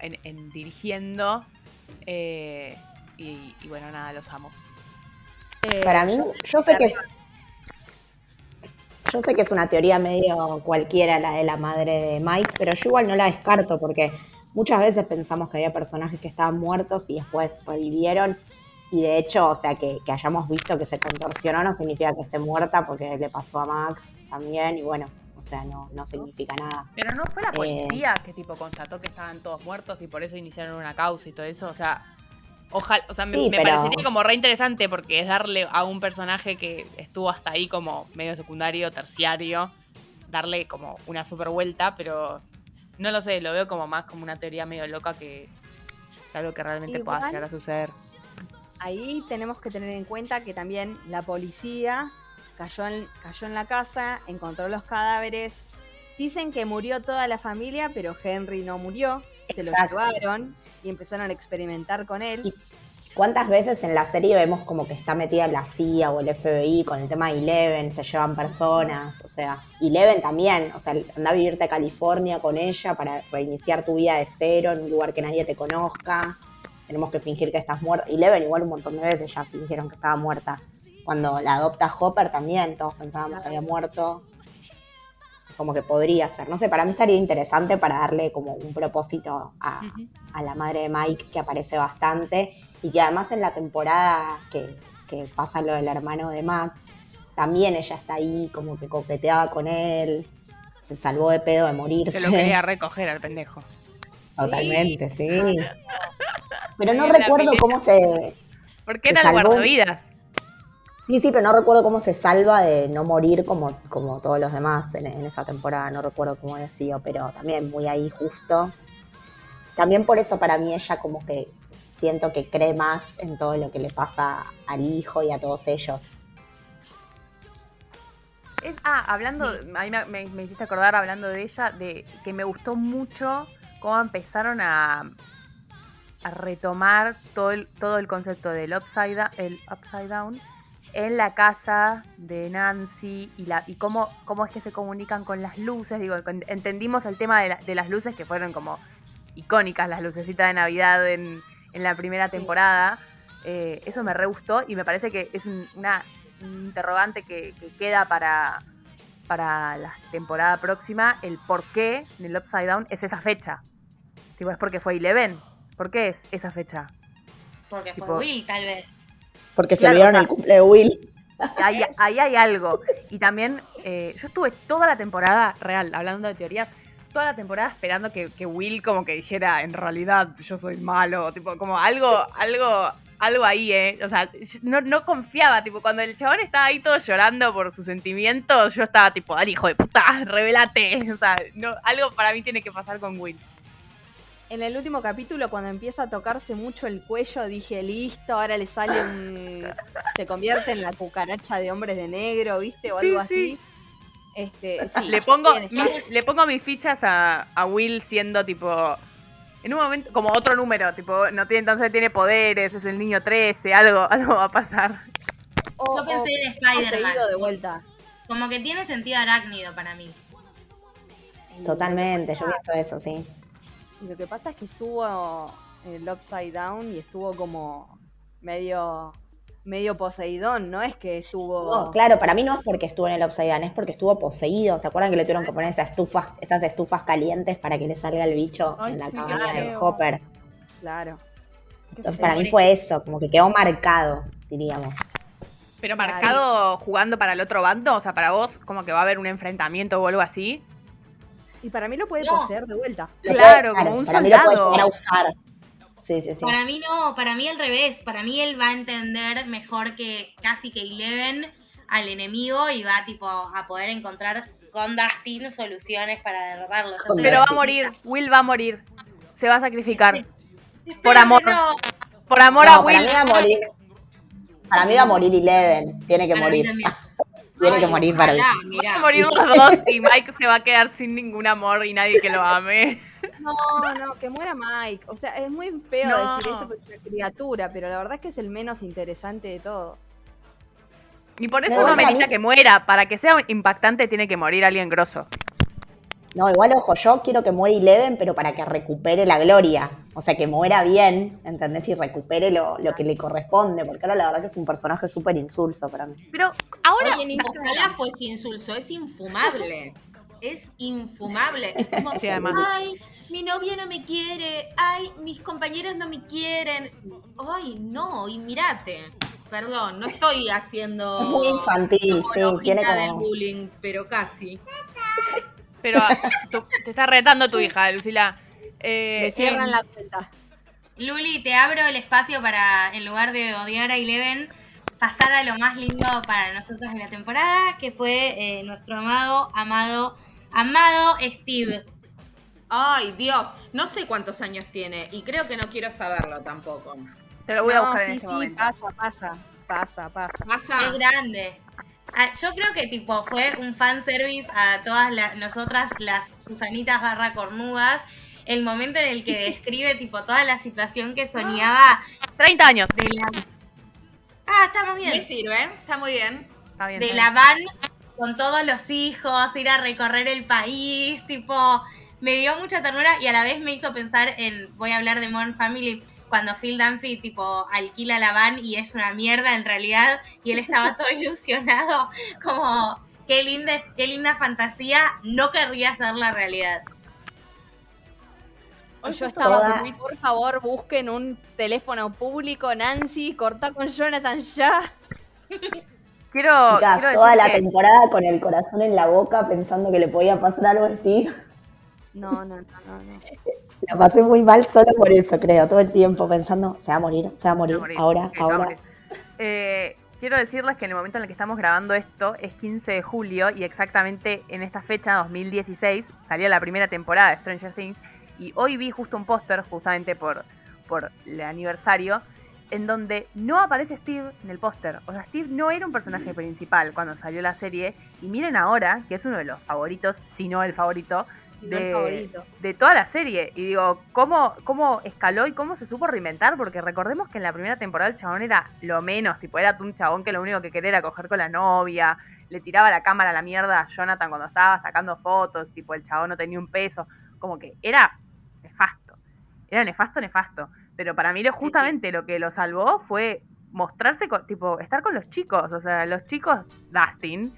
en, dirigiendo. Eh, y bueno, nada, los amo. Para mí, yo sé que es, yo sé que es una teoría medio cualquiera la de la madre de Mike, pero yo igual no la descarto porque muchas veces pensamos que había personajes que estaban muertos y después revivieron. Y de hecho, o sea, que, hayamos visto que se contorsionó no significa que esté muerta porque le pasó a Max también. Y bueno, o sea, no, no significa nada. Pero no fue la policía que tipo constató que estaban todos muertos y por eso iniciaron una causa y todo eso. O sea, Ojalá, o sea, me, parecería como re interesante porque es darle a un personaje que estuvo hasta ahí como medio secundario, terciario, darle como una super vuelta, pero no lo sé, lo veo como más como una teoría medio loca que algo que realmente pueda llegar a suceder. Ahí tenemos que tener en cuenta que también la policía cayó en, cayó en la casa, encontró los cadáveres. Dicen que murió toda la familia, pero Henry no murió. Se lo llevaron y empezaron a experimentar con él. ¿Cuántas veces en la serie vemos como que está metida la CIA o el FBI con el tema de Eleven, se llevan personas? O sea, Eleven también, o sea, anda a vivirte a California con ella para reiniciar tu vida de cero en un lugar que nadie te conozca. Tenemos que fingir que estás muerta. Eleven igual un montón de veces ya fingieron que estaba muerta. Cuando la adopta Hopper también, todos pensábamos que había muerto como que podría ser. No sé, para mí estaría interesante para darle como un propósito a, la madre de Mike, que aparece bastante, y que además en la temporada que, pasa lo del hermano de Max, también ella está ahí, como que coqueteaba con él, se salvó de pedo de morirse. Se lo quería recoger al pendejo. Totalmente, sí. Pero no recuerdo cómo se. ¿Por qué era el guardavidas? Sí, sí, pero no recuerdo cómo se salva de no morir como, como todos los demás en, esa temporada. No recuerdo cómo decía, pero también muy ahí justo. También por eso para mí ella como que siento que cree más en todo lo que le pasa al hijo y a todos ellos. ah, hablando, a mí me, me, hiciste acordar hablando de ella, de que me gustó mucho cómo empezaron a, a retomar todo el, todo el concepto del upside, el upside down en la casa de Nancy y, la, y cómo, cómo es que se comunican con las luces. Digo, entendimos el tema de, las luces que fueron como icónicas, las lucecitas de Navidad en, la primera temporada. Eh, eso me re gustó y me parece que es una interrogante que, queda para, para la temporada próxima. El por qué el Upside Down es esa fecha. Tipo, es porque fue Eleven. ¿Por qué es esa fecha? Porque fue Will, tal vez. Porque se vieron el cumple de Will. Ahí, hay algo. Y también, eh, yo estuve toda la temporada, real, hablando de teorías, toda la temporada esperando que, Will como que dijera, en realidad yo soy malo, tipo, como algo, algo, algo ahí, ¿eh? O sea, no, no confiaba, tipo, cuando el chabón estaba ahí todo llorando por sus sentimientos, yo estaba tipo, dale, hijo de puta, revelate. O sea, no, algo para mí tiene que pasar con Will en el último capítulo, cuando empieza a tocarse mucho el cuello, dije, listo, ahora le sale un... se convierte en la cucaracha de hombres de negro, ¿viste? O algo así. Este, le, pongo, le pongo mis fichas a, Will siendo tipo... En un momento, como otro número, tipo, no tiene, entonces tiene poderes, es el niño 13, algo, algo va a pasar. Yo pensé en Spider-Man. de vuelta. Como que tiene sentido arácnido para mí. Totalmente, yo pienso eso, sí. Lo que pasa es que estuvo en el Upside Down y estuvo como medio medio poseidón, no es que estuvo. claro, para mí no es porque estuvo en el Upside Down, es porque estuvo poseído. ¿Se acuerdan que le tuvieron que poner esas estufas, esas estufas calientes para que le salga el bicho en la cabeza del Hopper? Claro. Entonces, para mí fue eso, como que quedó marcado, diríamos. Pero marcado jugando para el otro bando, o sea, para vos, como que va a haber un enfrentamiento o algo así. Y para mí lo puede poseer de vuelta. Claro, como un para soldado. Mí lo puede usar. Sí, sí, sí. Para mí no, para mí al revés. Para mí él va a entender mejor que casi que Eleven al enemigo y va tipo a poder encontrar con Dustin soluciones para derrotarlo. Pero va a morir, Will va a morir. Se va a sacrificar. Por amor. Por amor a Will. Para mí va a morir. Para mí va a morir Eleven. Tiene que morir. Tiene que morir para Van a morir los dos y Mike se va a quedar sin ningún amor y nadie que lo ame. No, no, que muera Mike. O sea, es muy feo decir esto porque es una criatura, pero la verdad es que es el menos interesante de todos. Y por eso no, merita que muera. Para que sea impactante tiene que morir alguien grosso. No, igual, ojo, yo quiero que muera Eleven, pero para que recupere la gloria. O sea, que muera bien, ¿entendés? Y recupere lo, que le corresponde, porque ahora la verdad que es un personaje súper insulso para mí. Pero ahora... ojalá fuese insulso, es infumable. Es infumable. Es como, ay, mi novio no me quiere, ay, mis compañeros no me quieren. Ay, no, y mirate. Perdón, no estoy haciendo... Es muy infantil, sí, tiene como... bullying, pero casi. Pero te está retando tu hija, Lucila. Eh, Me cierran la cuenta. Luli, te abro el espacio para, en lugar de odiar a Eleven, pasar a lo más lindo para nosotros en la temporada, que fue eh, nuestro amado, amado, amado Steve. Ay, Dios, no sé cuántos años tiene y creo que no quiero saberlo tampoco. Te lo voy a buscar sí, sí, pasa, pasa, pasa, pasa. Pasa. Es grande. Ah, yo creo que tipo fue un fan service a todas las, nosotras, las Susanitas barra cornudas, el momento en el que describe tipo toda la situación que soñaba. 30 años. De la... Ah, estamos bien. Me sirve, está muy bien. de la van con todos los hijos, ir a recorrer el país, tipo, me dio mucha ternura y a la vez me hizo pensar en, voy a hablar de Modern Family, cuando Phil Dunphy tipo alquila la van y es una mierda en realidad y él estaba todo ilusionado como qué linda qué linda fantasía no querría ser la realidad yo estaba por favor busquen un teléfono público Nancy corta con Jonathan ya quiero, toda la temporada con el corazón en la boca pensando que le podía pasar algo a Steve no no no no, no. La pasé muy mal solo por eso, creo, todo el tiempo pensando, se va a morir, se va a morir, ahora, ahora. Eh, quiero decirles que en el momento en el que estamos grabando esto es 15 de julio y exactamente en esta fecha, 2016, salía la primera temporada de Stranger Things y hoy vi justo un póster, justamente por, por el aniversario, en donde no aparece Steve en el póster. O sea, Steve no era un personaje principal cuando salió la serie y miren ahora, que es uno de los favoritos, si no el favorito, de, toda la serie. Y digo, ¿cómo, ¿cómo escaló y cómo se supo reinventar? Porque recordemos que en la primera temporada el chabón era lo menos, tipo, era un chabón que lo único que quería era coger con la novia, le tiraba la cámara a la mierda a Jonathan cuando estaba sacando fotos, tipo, el chabón no tenía un peso, como que era nefasto, era nefasto, nefasto. Pero para mí lo, justamente lo que lo salvó fue mostrarse, tipo, estar con los chicos, o sea, los chicos, Dustin,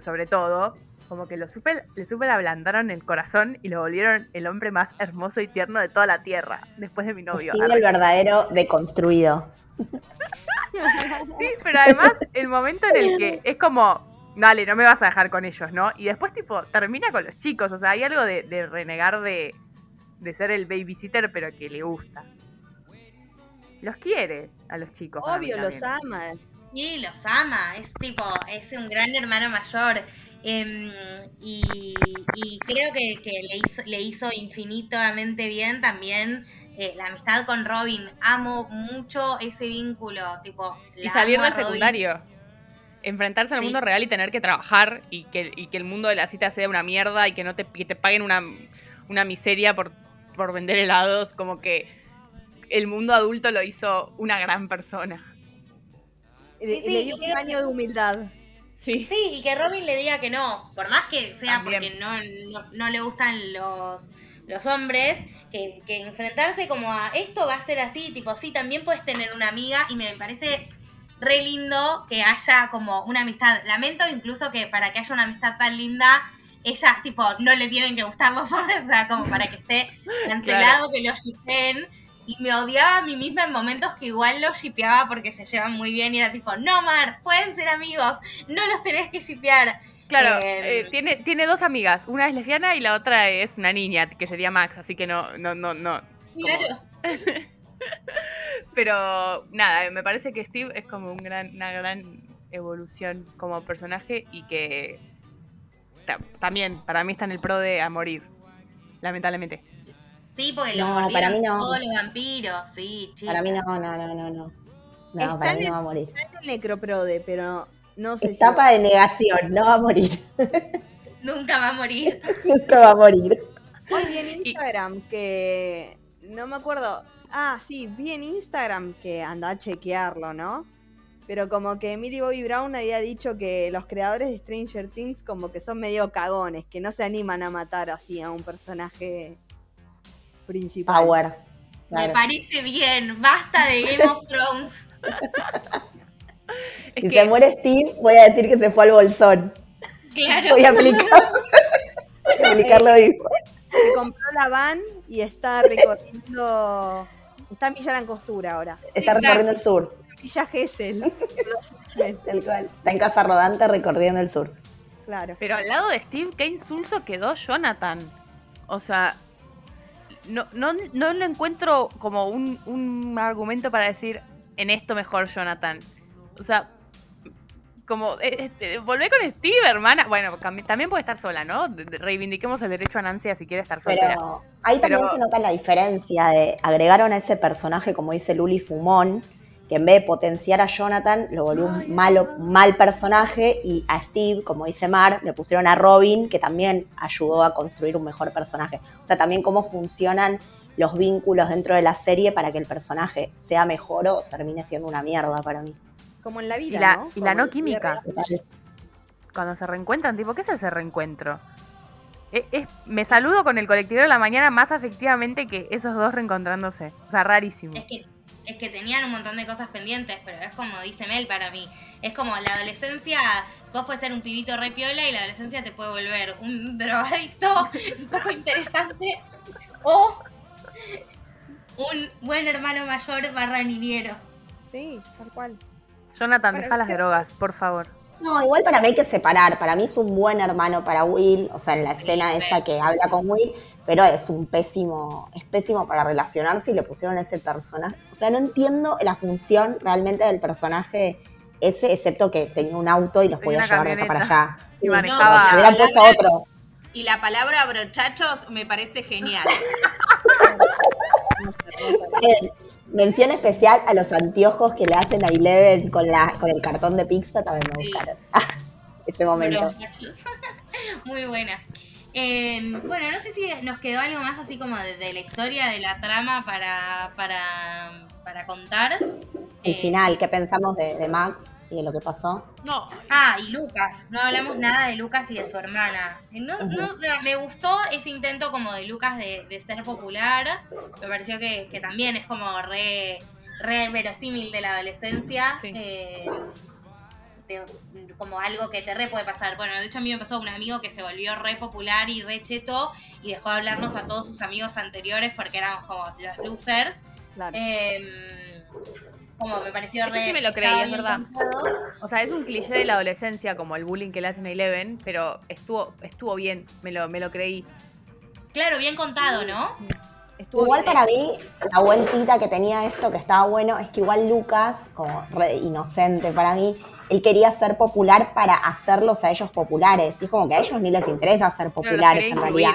sobre todo, como que lo super, le super ablandaron el corazón y lo volvieron el hombre más hermoso y tierno de toda la tierra, después de mi novio. Steve el verdadero deconstruido. sí, pero además el momento en el que es como, dale, no me vas a dejar con ellos, ¿no? Y después tipo, termina con los chicos, o sea, hay algo de, renegar de, de ser el babysitter, pero que le gusta. Los quiere a los chicos. Obvio, los ama. Sí, los ama. Es tipo, es un gran hermano mayor. Em, y, creo que, le, hizo, le hizo infinitamente bien también eh, la amistad con Robin. Amo mucho ese vínculo. Tipo, y salir del secundario. Enfrentarse al mundo real y tener que trabajar y que, que el mundo de la cita sea una mierda y que no te, te paguen una, una miseria por, por vender helados. Como que el mundo adulto lo hizo una gran persona. le dio un año de humildad. Sí. y que Robin le diga que no, por más que sea porque no, no, le gustan los, los hombres, que, enfrentarse como a esto va a ser así, tipo, sí, también puedes tener una amiga y me parece re lindo que haya como una amistad. Lamento incluso que para que haya una amistad tan linda, ellas tipo no le tienen que gustar los hombres, o sea, como para que esté cancelado, que lo shipen y me odiaba a mí misma en momentos que igual los shipeaba porque se llevan muy bien y era tipo, no, Mar, pueden ser amigos, no los tenés que shipear. Claro, eh, eh, tiene, tiene dos amigas, una es lesbiana y la otra es una niña, que sería Max, así que no, no, no, no. Claro. Pero nada, me parece que Steve es como un gran, una gran evolución como personaje y que también para mí está en el pro de a morir, lamentablemente. Sí, porque los no, para mí no. todos los vampiros, sí, chicos. Para mí no, no, no, no, no. No, para mí no va a morir. Está en el necroprode, pero no sé Etapa de negación, no va a morir. Nunca va a morir. Nunca va a morir. Hoy vi en Instagram que. No me acuerdo. Ah, sí, vi en Instagram que anda a chequearlo, ¿no? Pero como que Millie Bobby Brown había dicho que los creadores de Stranger Things como que son medio cagones, que no se animan a matar así a un personaje principal. Power. Me parece bien, basta de Game of Thrones. si se muere Steve, voy a decir que se fue al bolsón. Claro. Voy a aplicar, voy a aplicar lo mismo. Se compró la van y está recorriendo. Está en Villa Langostura ahora. Está recorriendo el sur. Villa Gesell. Está en Casa Rodante recorriendo el sur. Claro. Pero al lado de Steve, qué insulso quedó Jonathan. O sea, no, no, no lo encuentro como un, un argumento para decir en esto mejor Jonathan. O sea, como este, volvé con Steve, hermana. Bueno, también puede estar sola, ¿no? Reivindiquemos el derecho a Nancy si quiere estar sola. Pero ahí también se nota la diferencia de agregaron a ese personaje, como dice Luli Fumón, que en vez de potenciar a Jonathan, lo volvió un malo, mal personaje, y a Steve, como dice Mar, le pusieron a Robin, que también ayudó a construir un mejor personaje. O sea, también cómo funcionan los vínculos dentro de la serie para que el personaje sea mejor o termine siendo una mierda para mí. Como en la vida, y la, ¿no? Y la no química. Cuando se reencuentran, tipo, ¿qué es ese reencuentro? E, me saludo con el colectivo de la mañana más afectivamente que esos dos reencontrándose. O sea, rarísimo. Es que es que tenían un montón de cosas pendientes, pero es como dice Mel para mí. Es como la adolescencia, vos puedes ser un pibito re piola y la adolescencia te puede volver un drogadicto un poco interesante o un buen hermano mayor barra niñero. Sí, tal cual. Jonathan, deja las drogas, por favor. No, igual para mí hay que separar. Para mí es un buen hermano para Will, o sea, en la escena esa que habla con Will, pero es un pésimo, es pésimo para relacionarse y le pusieron ese personaje. O sea, no entiendo la función realmente del personaje ese, excepto que tenía un auto y los podía llevar de acá para allá. Y manejaba. hubieran puesto otro. Y la palabra brochachos me parece genial. mención especial a los anteojos que le hacen a Eleven con, la, con el cartón de pizza, también me gustaron. Ese momento. Muy buena. Eh, bueno, no sé si nos quedó algo más así como de, la historia, de la trama para, para, para contar. El final, ¿qué pensamos de, Max y de lo que pasó? No. Ah, y Lucas. No hablamos nada de Lucas y de su hermana. No, me gustó ese intento como de Lucas de, ser popular. Me pareció que, también es como re, re verosímil de la adolescencia. Eh, como algo que te re puede pasar. Bueno, de hecho a mí me pasó un amigo que se volvió re popular y re cheto y dejó de hablarnos a todos sus amigos anteriores porque éramos como los losers. Em, como me pareció re. sí me lo creí, es verdad. O sea, es un cliché de la adolescencia, como el bullying que le hacen a Eleven, pero estuvo, estuvo bien, me lo, me lo creí. Claro, bien contado, ¿no? Igual para mí, la vueltita que tenía esto que estaba bueno, es que igual Lucas, como re inocente para mí, él quería ser popular para hacerlos a ellos populares. Y es como que a ellos ni les interesa ser populares en realidad.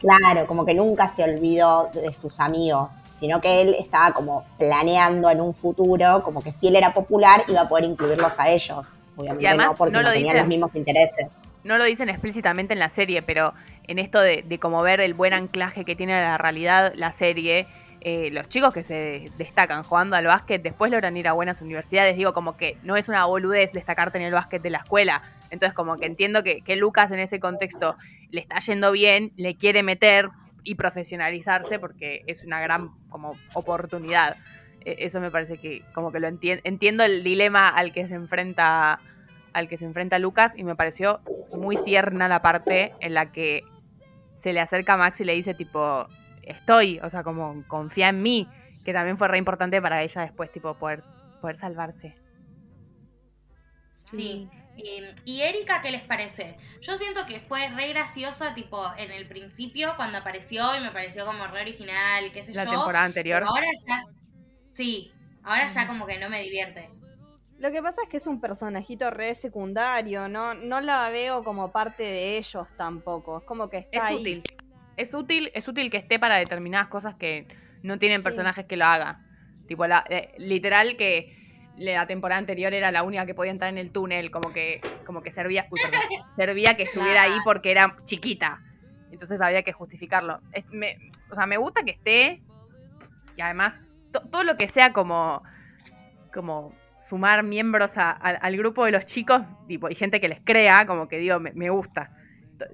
Claro, como que nunca se olvidó de sus amigos, sino que él estaba como planeando en un futuro, como que si él era popular iba a poder incluirlos a ellos. Obviamente no, porque no, tenían los mismos intereses. No lo dicen explícitamente en la serie, pero en esto de, de como ver el buen anclaje que tiene la realidad la serie, eh, los chicos que se destacan jugando al básquet después logran ir a buenas universidades. Digo, como que no es una boludez destacarte en el básquet de la escuela. Entonces, como que entiendo que, Lucas en ese contexto le está yendo bien, le quiere meter y profesionalizarse porque es una gran como oportunidad. E, eso me parece que como que lo entiendo, entiendo el dilema al que se enfrenta al que se enfrenta Lucas y me pareció muy tierna la parte en la que se le acerca a Max y le dice tipo, estoy, o sea, como confía en mí, que también fue re importante para ella después, tipo, poder, poder salvarse. Sí. Y, Erika, ¿qué les parece? Yo siento que fue re graciosa, tipo, en el principio, cuando apareció y me pareció como re original, qué sé La yo. La temporada anterior. ahora ya. Sí, ahora ya como que no me divierte. Lo que pasa es que es un personajito re secundario, no, no la veo como parte de ellos tampoco. Es como que está es útil es útil, es útil que esté para determinadas cosas que no tienen personajes que lo haga. Tipo, la, eh, literal que la temporada anterior era la única que podía entrar en el túnel, como que, como que servía, servía que estuviera ahí porque era chiquita. Entonces había que justificarlo. o sea, me gusta que esté. Y además, todo lo que sea como. como sumar miembros al grupo de los chicos, tipo, y gente que les crea, como que digo, me gusta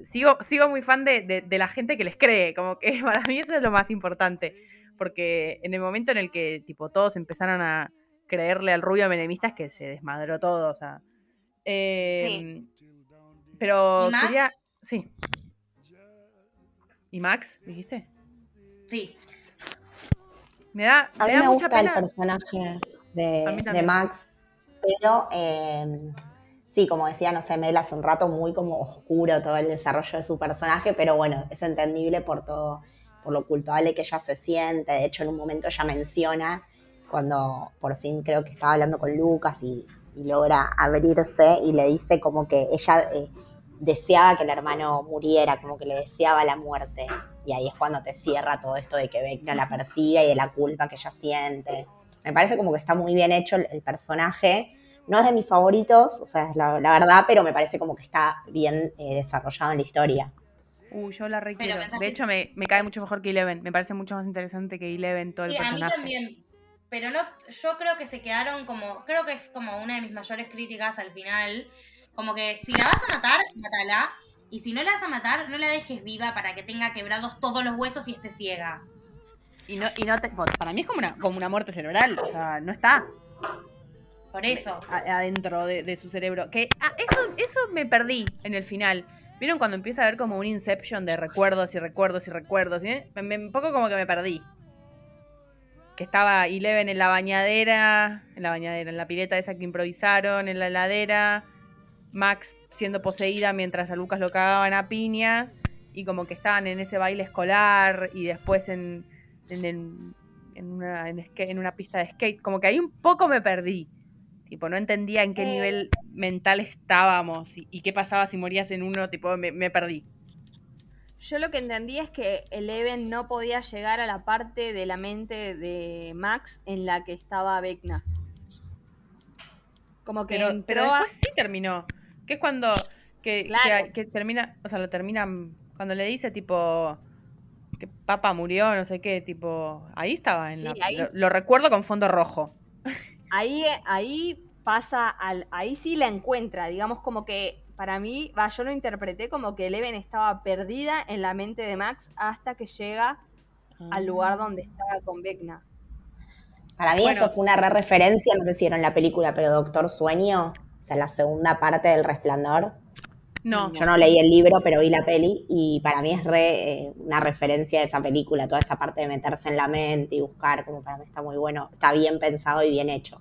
sigo, sigo muy fan de, la gente que les cree, como que para mí eso es lo más importante, porque en el momento en el que tipo todos empezaron a creerle al rubio menemista es que se desmadró todo, o sea. Em, pero quería. Sí. ¿Y Max, dijiste? Sí. Me da, a mí me gusta el personaje de, de Max, pero eh, sí, como decía, no sé, Mel hace un rato, muy como oscuro todo el desarrollo de su personaje, pero bueno, es entendible por todo, por lo culpable que ella se siente. De hecho, en un momento ella menciona cuando por fin creo que estaba hablando con Lucas y, logra abrirse y le dice como que ella eh, deseaba que el hermano muriera, como que le deseaba la muerte. Y ahí es cuando te cierra todo esto de que Vecna la persigue y de la culpa que ella siente. Me parece como que está muy bien hecho el personaje no es de mis favoritos, o sea, es la, verdad, pero me parece como que está bien eh, desarrollado en la historia. Uh, yo la requiero. De hecho, me, cae mucho mejor que Eleven. Me parece mucho más interesante que Eleven todo el sí, personaje. A mí también. Pero no, yo creo que se quedaron como, creo que es como una de mis mayores críticas al final. Como que si la vas a matar, mátala. Y si no la vas a matar, no la dejes viva para que tenga quebrados todos los huesos y esté ciega. Y no, y no para mí es como una, como una muerte cerebral. O sea, no está. Por eso. adentro de, su cerebro. Que ah, eso, eso me perdí en el final. ¿Vieron cuando empieza a haber como un inception de recuerdos y recuerdos y recuerdos? ¿eh? un poco como que me perdí. Que estaba Eleven en la bañadera, en la bañadera, en la pileta esa que improvisaron, en la heladera. Max siendo poseída mientras a Lucas lo cagaban a piñas. Y como que estaban en ese baile escolar y después en, en, una, en una pista de skate. Como que ahí un poco me perdí. Tipo, no entendía en qué Eh. nivel mental estábamos y, y qué pasaba si morías en uno, tipo, me, me perdí. Yo lo que entendí es que Eleven no podía llegar a la parte de la mente de Max en la que estaba Vecna. Como que Pero, entró pero a- después sí terminó. Que es cuando que, Claro. que, que termina, o sea, lo terminan cuando le dice tipo que Papa murió, no sé qué, tipo, ahí estaba en Sí, la- ahí. Lo, lo recuerdo con fondo rojo. ahí, ahí pasa al, ahí sí la encuentra, digamos como que para mí, va, yo lo interpreté como que Eleven estaba perdida en la mente de Max hasta que llega al Ah. lugar donde estaba con Vecna. Para mí Bueno. eso fue una re referencia, no sé si era en la película, pero Doctor Sueño, o sea, la segunda parte del Resplandor. No, Yo no leí el libro, pero vi la peli y para mí es re eh, una referencia de esa película, toda esa parte de meterse en la mente y buscar, como para mí está muy bueno, está bien pensado y bien hecho.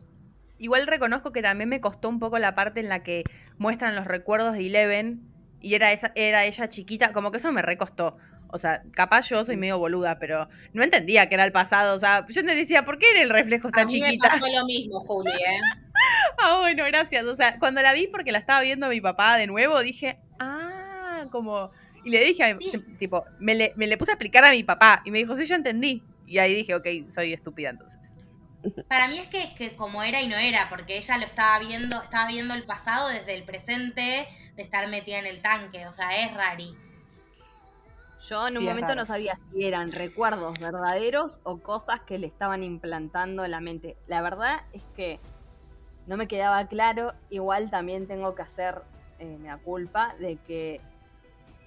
Igual reconozco que también me costó un poco la parte en la que muestran los recuerdos de Eleven y era esa, era ella chiquita, como que eso me recostó. O sea, capaz yo soy medio boluda, pero no entendía que era el pasado. O sea, yo me decía, ¿por qué era el reflejo A tan mí me chiquita? pasó lo mismo, Juli, ¿eh? Ah, bueno, gracias. O sea, cuando la vi porque la estaba viendo mi papá de nuevo, dije, ah, como... Y le dije, a mi- Sí. tipo, me le, me le puse a explicar a mi papá y me dijo, sí, yo entendí. Y ahí dije, ok, soy estúpida entonces. Para mí es que, que como era y no era, porque ella lo estaba viendo, estaba viendo el pasado desde el presente de estar metida en el tanque, o sea, es rari. Yo en un Sí, momento no sabía si eran recuerdos verdaderos o cosas que le estaban implantando en la mente. La verdad es que no me quedaba claro. Igual también tengo que hacer eh, la culpa de que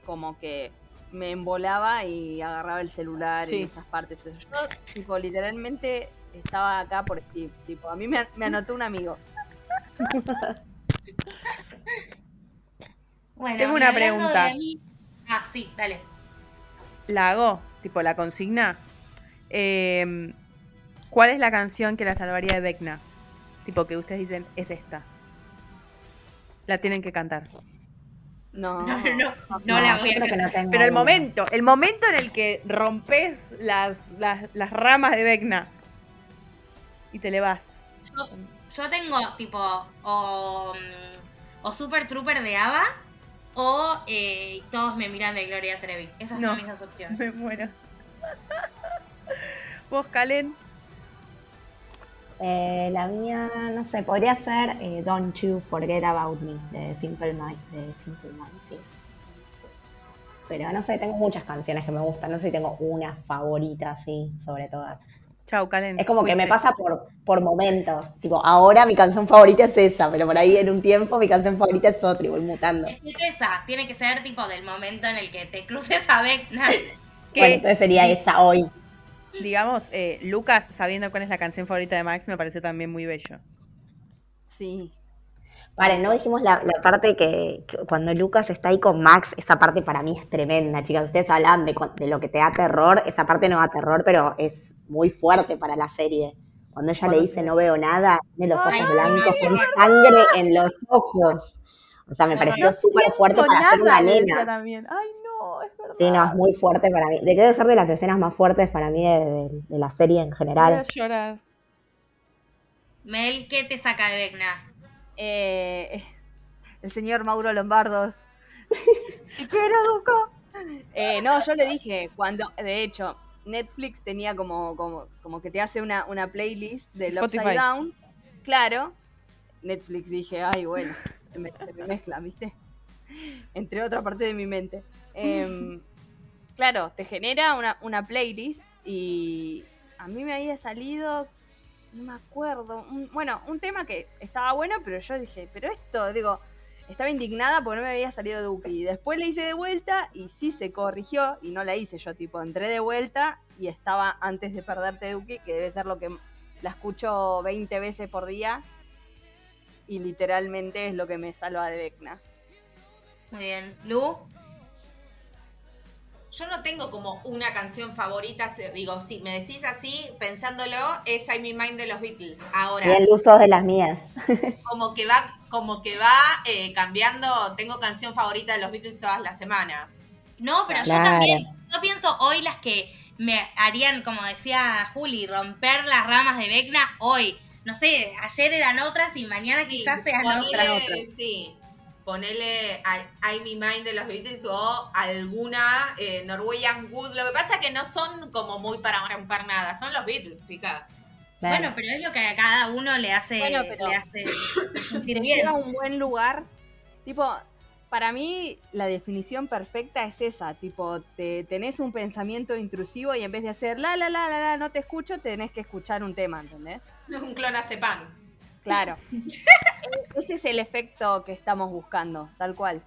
como que me embolaba y agarraba el celular Sí. en esas partes. Yo, tipo, literalmente estaba acá por Steve. Tipo, a mí me, me anotó un amigo. Bueno, Tengo y una pregunta. de mí- Ah, sí, dale. La hago, tipo, la consigna. Eh, ¿Cuál es la canción que la salvaría de Vecna? Tipo, que ustedes dicen, es esta. La tienen que cantar. No, No, no, no, no la voy a creo que no tengo Pero el momento, el momento en el que rompes las, las, las ramas de Vecna y te le vas. Yo, yo tengo tipo o, mm, o Super Trooper de Ava o eh, Todos me miran de Gloria Trevi. Esas No. son mis dos opciones. Me muero. ¿Vos, Calen? Eh, la mía, no sé, podría ser eh, Don't You Forget About Me de Simple Mind, de Simple Mind, sí. Pero no sé, tengo muchas canciones que me gustan, no sé si tengo una favorita así sobre todas. Chau, Calen. Es como que me pasa por, por momentos. Tipo, ahora mi canción favorita es esa, pero por ahí en un tiempo mi canción favorita es otra y voy mutando. Es esa, tiene que ser tipo del momento en el que te cruces a Vecna. Que, Bueno, entonces sería esa hoy. Digamos, eh, Lucas, sabiendo cuál es la canción favorita de Max, me pareció también muy bello. Sí. Vale, no dijimos la, la parte que, que cuando Lucas está ahí con Max, esa parte para mí es tremenda, chicas. Ustedes hablan de, cu- de lo que te da terror, esa parte no da terror, pero es muy fuerte para la serie. Cuando ella le dice no veo nada, tiene los ojos blancos con sangre en los ojos. O sea, me pareció súper fuerte para ser una nena. También. Ay, no, es verdad. Sí, no, es muy fuerte para mí. De que debe ser de las escenas más fuertes para mí de, de- de la serie en Voy a general. llorar. Mel, ¿qué te saca de Vecna? Eh, el señor Mauro Lombardo. Te quiero, Duco. Eh, no, yo le dije, cuando, de hecho, Netflix tenía como, como, como que te hace una, una playlist del Spotify. Upside Down. Claro. Netflix dije, ay, bueno, se me, se me mezcla, ¿viste? Entre otra parte de mi mente. Em, claro, te genera una, una playlist y a mí me había salido, no me acuerdo, un- bueno, un tema que estaba bueno, pero yo dije, pero esto, digo, estaba indignada porque no me había salido Duki. Y después le hice de vuelta y sí se corrigió y no la hice yo, tipo, entré de vuelta y estaba antes de perderte Duki, que debe ser lo que la escucho 20 veces por día y literalmente es lo que me salva de Vecna. Muy bien. Lu, Yo no tengo como una canción favorita, se- digo, si me decís así, pensándolo, es I'm in Mind de los Beatles. Ahora, Bien, Luzos de las mías. como que va, como que va eh, cambiando, tengo canción favorita de los Beatles todas las semanas. No, pero Claro. yo también, yo pienso hoy las que me harían, como decía Juli, romper las ramas de Vecna hoy. no sé, ayer eran otras y mañana quizás sean otras. Sí, ponele I, Me Mind de los Beatles o alguna eh, Norwegian Wood. Lo que pasa es que no son como muy para romper nada, son los Beatles, chicas. Bueno, pero es lo que a cada uno le hace, bueno, le hace sentir bien. a un buen lugar. Tipo, para mí la definición perfecta es esa, tipo, te tenés un pensamiento intrusivo y en vez de hacer la la la la la no te escucho, tenés que escuchar un tema, ¿entendés? Un clonazepam. Claro. Ese es el efecto que estamos buscando, tal cual.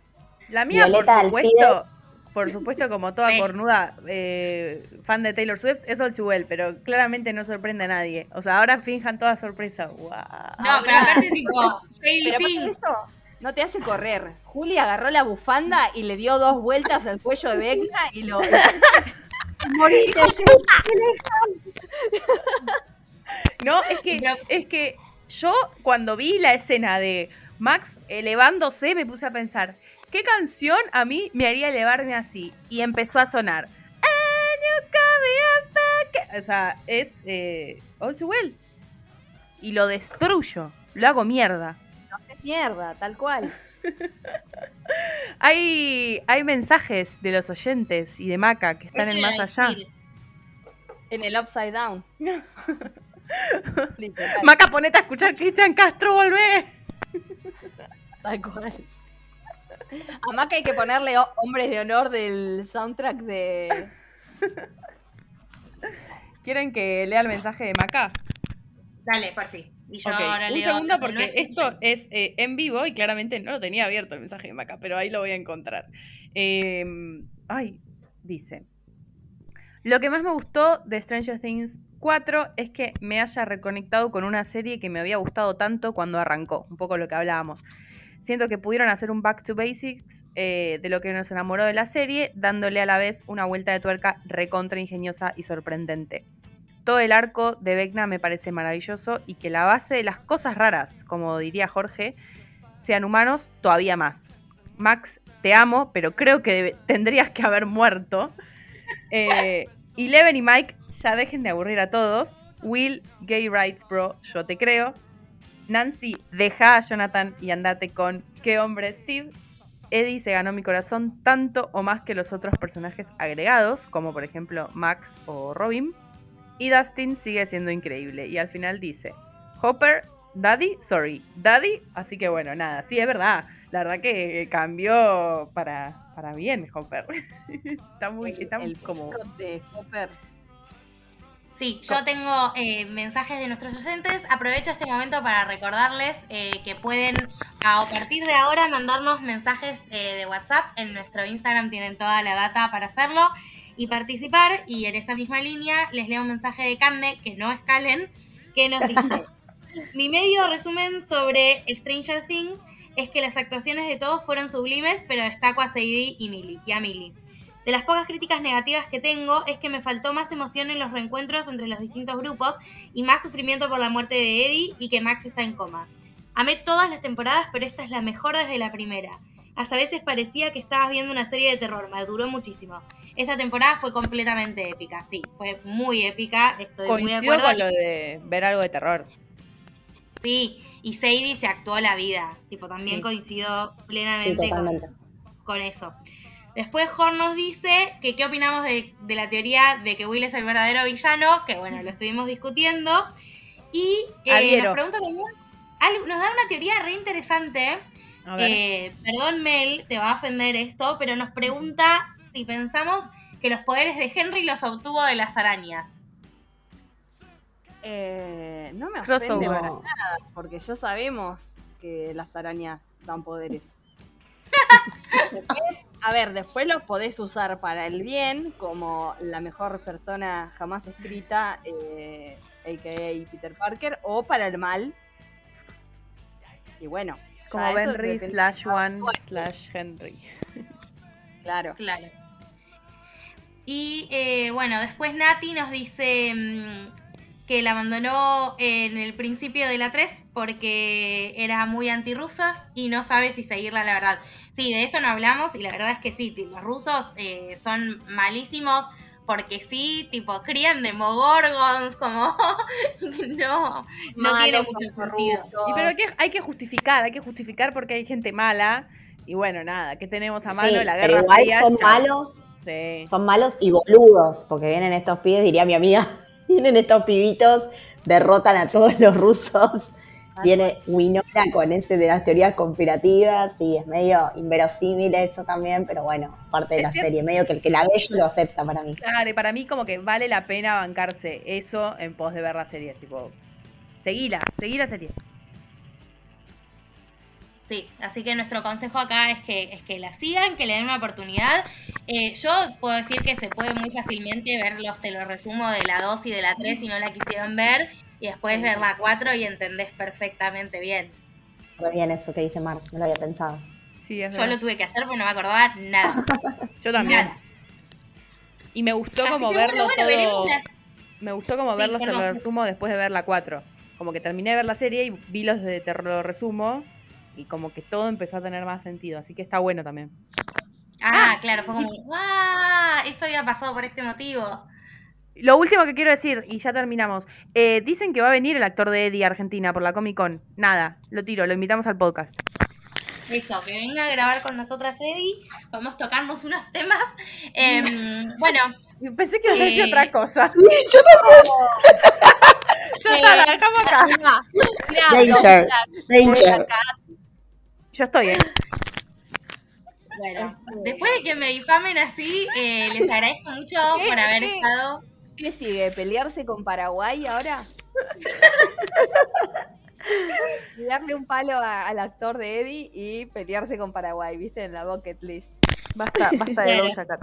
La mía, por supuesto, por supuesto, como toda cornuda eh, fan de Taylor Swift, es Old pero claramente no sorprende a nadie. O sea, ahora finjan toda sorpresa. No, pero aparte, tipo, pero eso no te hace correr. Juli agarró la bufanda y le dio dos vueltas al cuello de Vecna y lo. No, es que, es que yo cuando vi la escena de Max elevándose me puse a pensar, ¿qué canción a mí me haría elevarme así? Y empezó a sonar. O sea, es eh, All Too Well. Y lo destruyo, lo hago mierda. No es mierda, tal cual. hay, hay mensajes de los oyentes y de Maca que están en más allá. En el Upside Down. Maca, ponete a escuchar Cristian Castro, volvé. Tal cual. A Maca hay que ponerle hombres de honor del soundtrack de. ¿Quieren que lea el mensaje de Maca? Dale, por fin. Un segundo porque esto es eh, en vivo y claramente no lo tenía abierto el mensaje de Maca, pero ahí lo voy a encontrar. Em, ay, dice. Lo que más me gustó de Stranger Things 4 es que me haya reconectado con una serie que me había gustado tanto cuando arrancó, un poco lo que hablábamos. Siento que pudieron hacer un back to basics eh, de lo que nos enamoró de la serie, dándole a la vez una vuelta de tuerca recontra ingeniosa y sorprendente. Todo el arco de Vecna me parece maravilloso y que la base de las cosas raras, como diría Jorge, sean humanos todavía más. Max, te amo, pero creo que tendrías que haber muerto. Eh, y Leven y Mike, ya dejen de aburrir a todos. Will, gay rights, bro, yo te creo. Nancy, deja a Jonathan y andate con qué hombre Steve. Eddie se ganó mi corazón tanto o más que los otros personajes agregados, como por ejemplo Max o Robin. Y Dustin sigue siendo increíble. Y al final dice, Hopper, Daddy, sorry, Daddy. Así que bueno, nada, sí, es verdad. La verdad que cambió para, para bien Hopper. está muy, está el como... de Hopper Sí, yo tengo eh, mensajes de nuestros oyentes. Aprovecho este momento para recordarles eh, que pueden a partir de ahora mandarnos mensajes eh, de WhatsApp. En nuestro Instagram tienen toda la data para hacerlo y participar. Y en esa misma línea les leo un mensaje de Cande, que no escalen, que nos dice: Mi medio resumen sobre Stranger Things es que las actuaciones de todos fueron sublimes, pero destaco a Sadie y, y a Millie. De las pocas críticas negativas que tengo es que me faltó más emoción en los reencuentros entre los distintos grupos y más sufrimiento por la muerte de Eddie y que Max está en coma. Amé todas las temporadas, pero esta es la mejor desde la primera. Hasta a veces parecía que estabas viendo una serie de terror, me duró muchísimo. Esta temporada fue completamente épica, sí, fue muy épica, estoy muy de acuerdo. con lo de ver algo de terror. Sí, y Sadie se actuó la vida, tipo, también coincido plenamente con eso. Después Horn nos dice que qué opinamos de, la teoría de que Will es el verdadero villano, que bueno, lo estuvimos discutiendo. Y eh, nos pregunta también, nos da una teoría re interesante. Eh, perdón Mel, te va a ofender esto, pero nos pregunta si pensamos que los poderes de Henry los obtuvo de las arañas. Eh, no me ofende para nada, porque ya sabemos que las arañas dan poderes a ver, después los podés usar para el bien, como la mejor persona jamás escrita, eh, a.k.a. Peter Parker, o para el mal. Y bueno. Como Henry slash one slash Henry. Claro. Claro. Y eh, bueno, después Nati nos dice mm, que la abandonó en el principio de la 3 porque era muy antirrusas y no sabe si seguirla, la verdad. Sí, de eso no hablamos y la verdad es que sí, los rusos eh, son malísimos porque sí, tipo, crían demogorgons, como no, no tiene mucho sentido. Y pero que hay que justificar, hay que justificar porque hay gente mala. Y bueno, nada, que tenemos a mano la guerra pero igual son malos. Son malos y boludos, porque vienen estos pibes, diría mi amiga, vienen estos pibitos, derrotan a todos los rusos Viene Winona con ese de las teorías conspirativas y es medio inverosímil eso también, pero bueno, parte de la serie, medio que el que la ve lo acepta para mí. Claro, y para mí como que vale la pena bancarse eso en pos de ver la serie, tipo, seguila, seguí la serie. Sí, así que nuestro consejo acá es que, es que la sigan, que le den una oportunidad. Eh, yo puedo decir que se puede muy fácilmente ver los te lo resumo de la 2 y de la 3 si no la quisieron ver y después ver la 4 y entendés perfectamente bien. Muy bien eso que dice Mar, no lo había pensado. Sí, Yo lo tuve que hacer porque no me acordaba nada. Yo también. Y me gustó como verlo todo. Me gustó como verlo te lo resumo después de ver la 4. Como que terminé de ver la serie y vi los de te lo resumo y como que todo empezó a tener más sentido, así que está bueno también. Ah, claro, fue como, ¡ah! Esto había pasado por este motivo. Lo último que quiero decir, y ya terminamos. Eh, dicen que va a venir el actor de Eddie Argentina por la Comic Con. Nada, lo tiro, lo invitamos al podcast. Eso, que venga a grabar con nosotras Eddie. Vamos a tocarnos unos temas. Em, bueno. Pensé que iba a decir eh, otra cosa. Sí, yo también. está, la dejamos acá. Danger. Danger. Yo estoy, ¿eh? Bueno, después de que me difamen así, eh, les agradezco mucho por haber estado. ¿Qué sigue? ¿Pelearse con Paraguay ahora? darle un palo al actor de Eddie y pelearse con Paraguay, ¿viste? En la bucket list. Basta, basta de Doja Cat.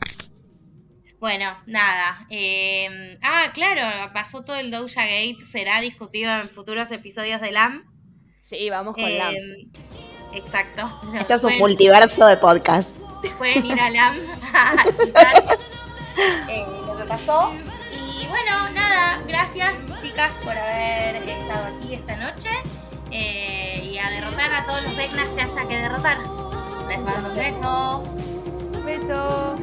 Bueno, nada. Em, ah, claro, pasó todo el Doja Gate. Será discutido en futuros episodios de LAM. Sí, vamos con LAM. Exacto. Esto es un multiverso de podcast. Pueden ir a LAM a eh, lo que pasó. Y bueno, nada, gracias chicas por haber estado aquí esta noche eh, y a derrotar a todos los Vecnas que haya que derrotar. Les mando un beso. Un beso.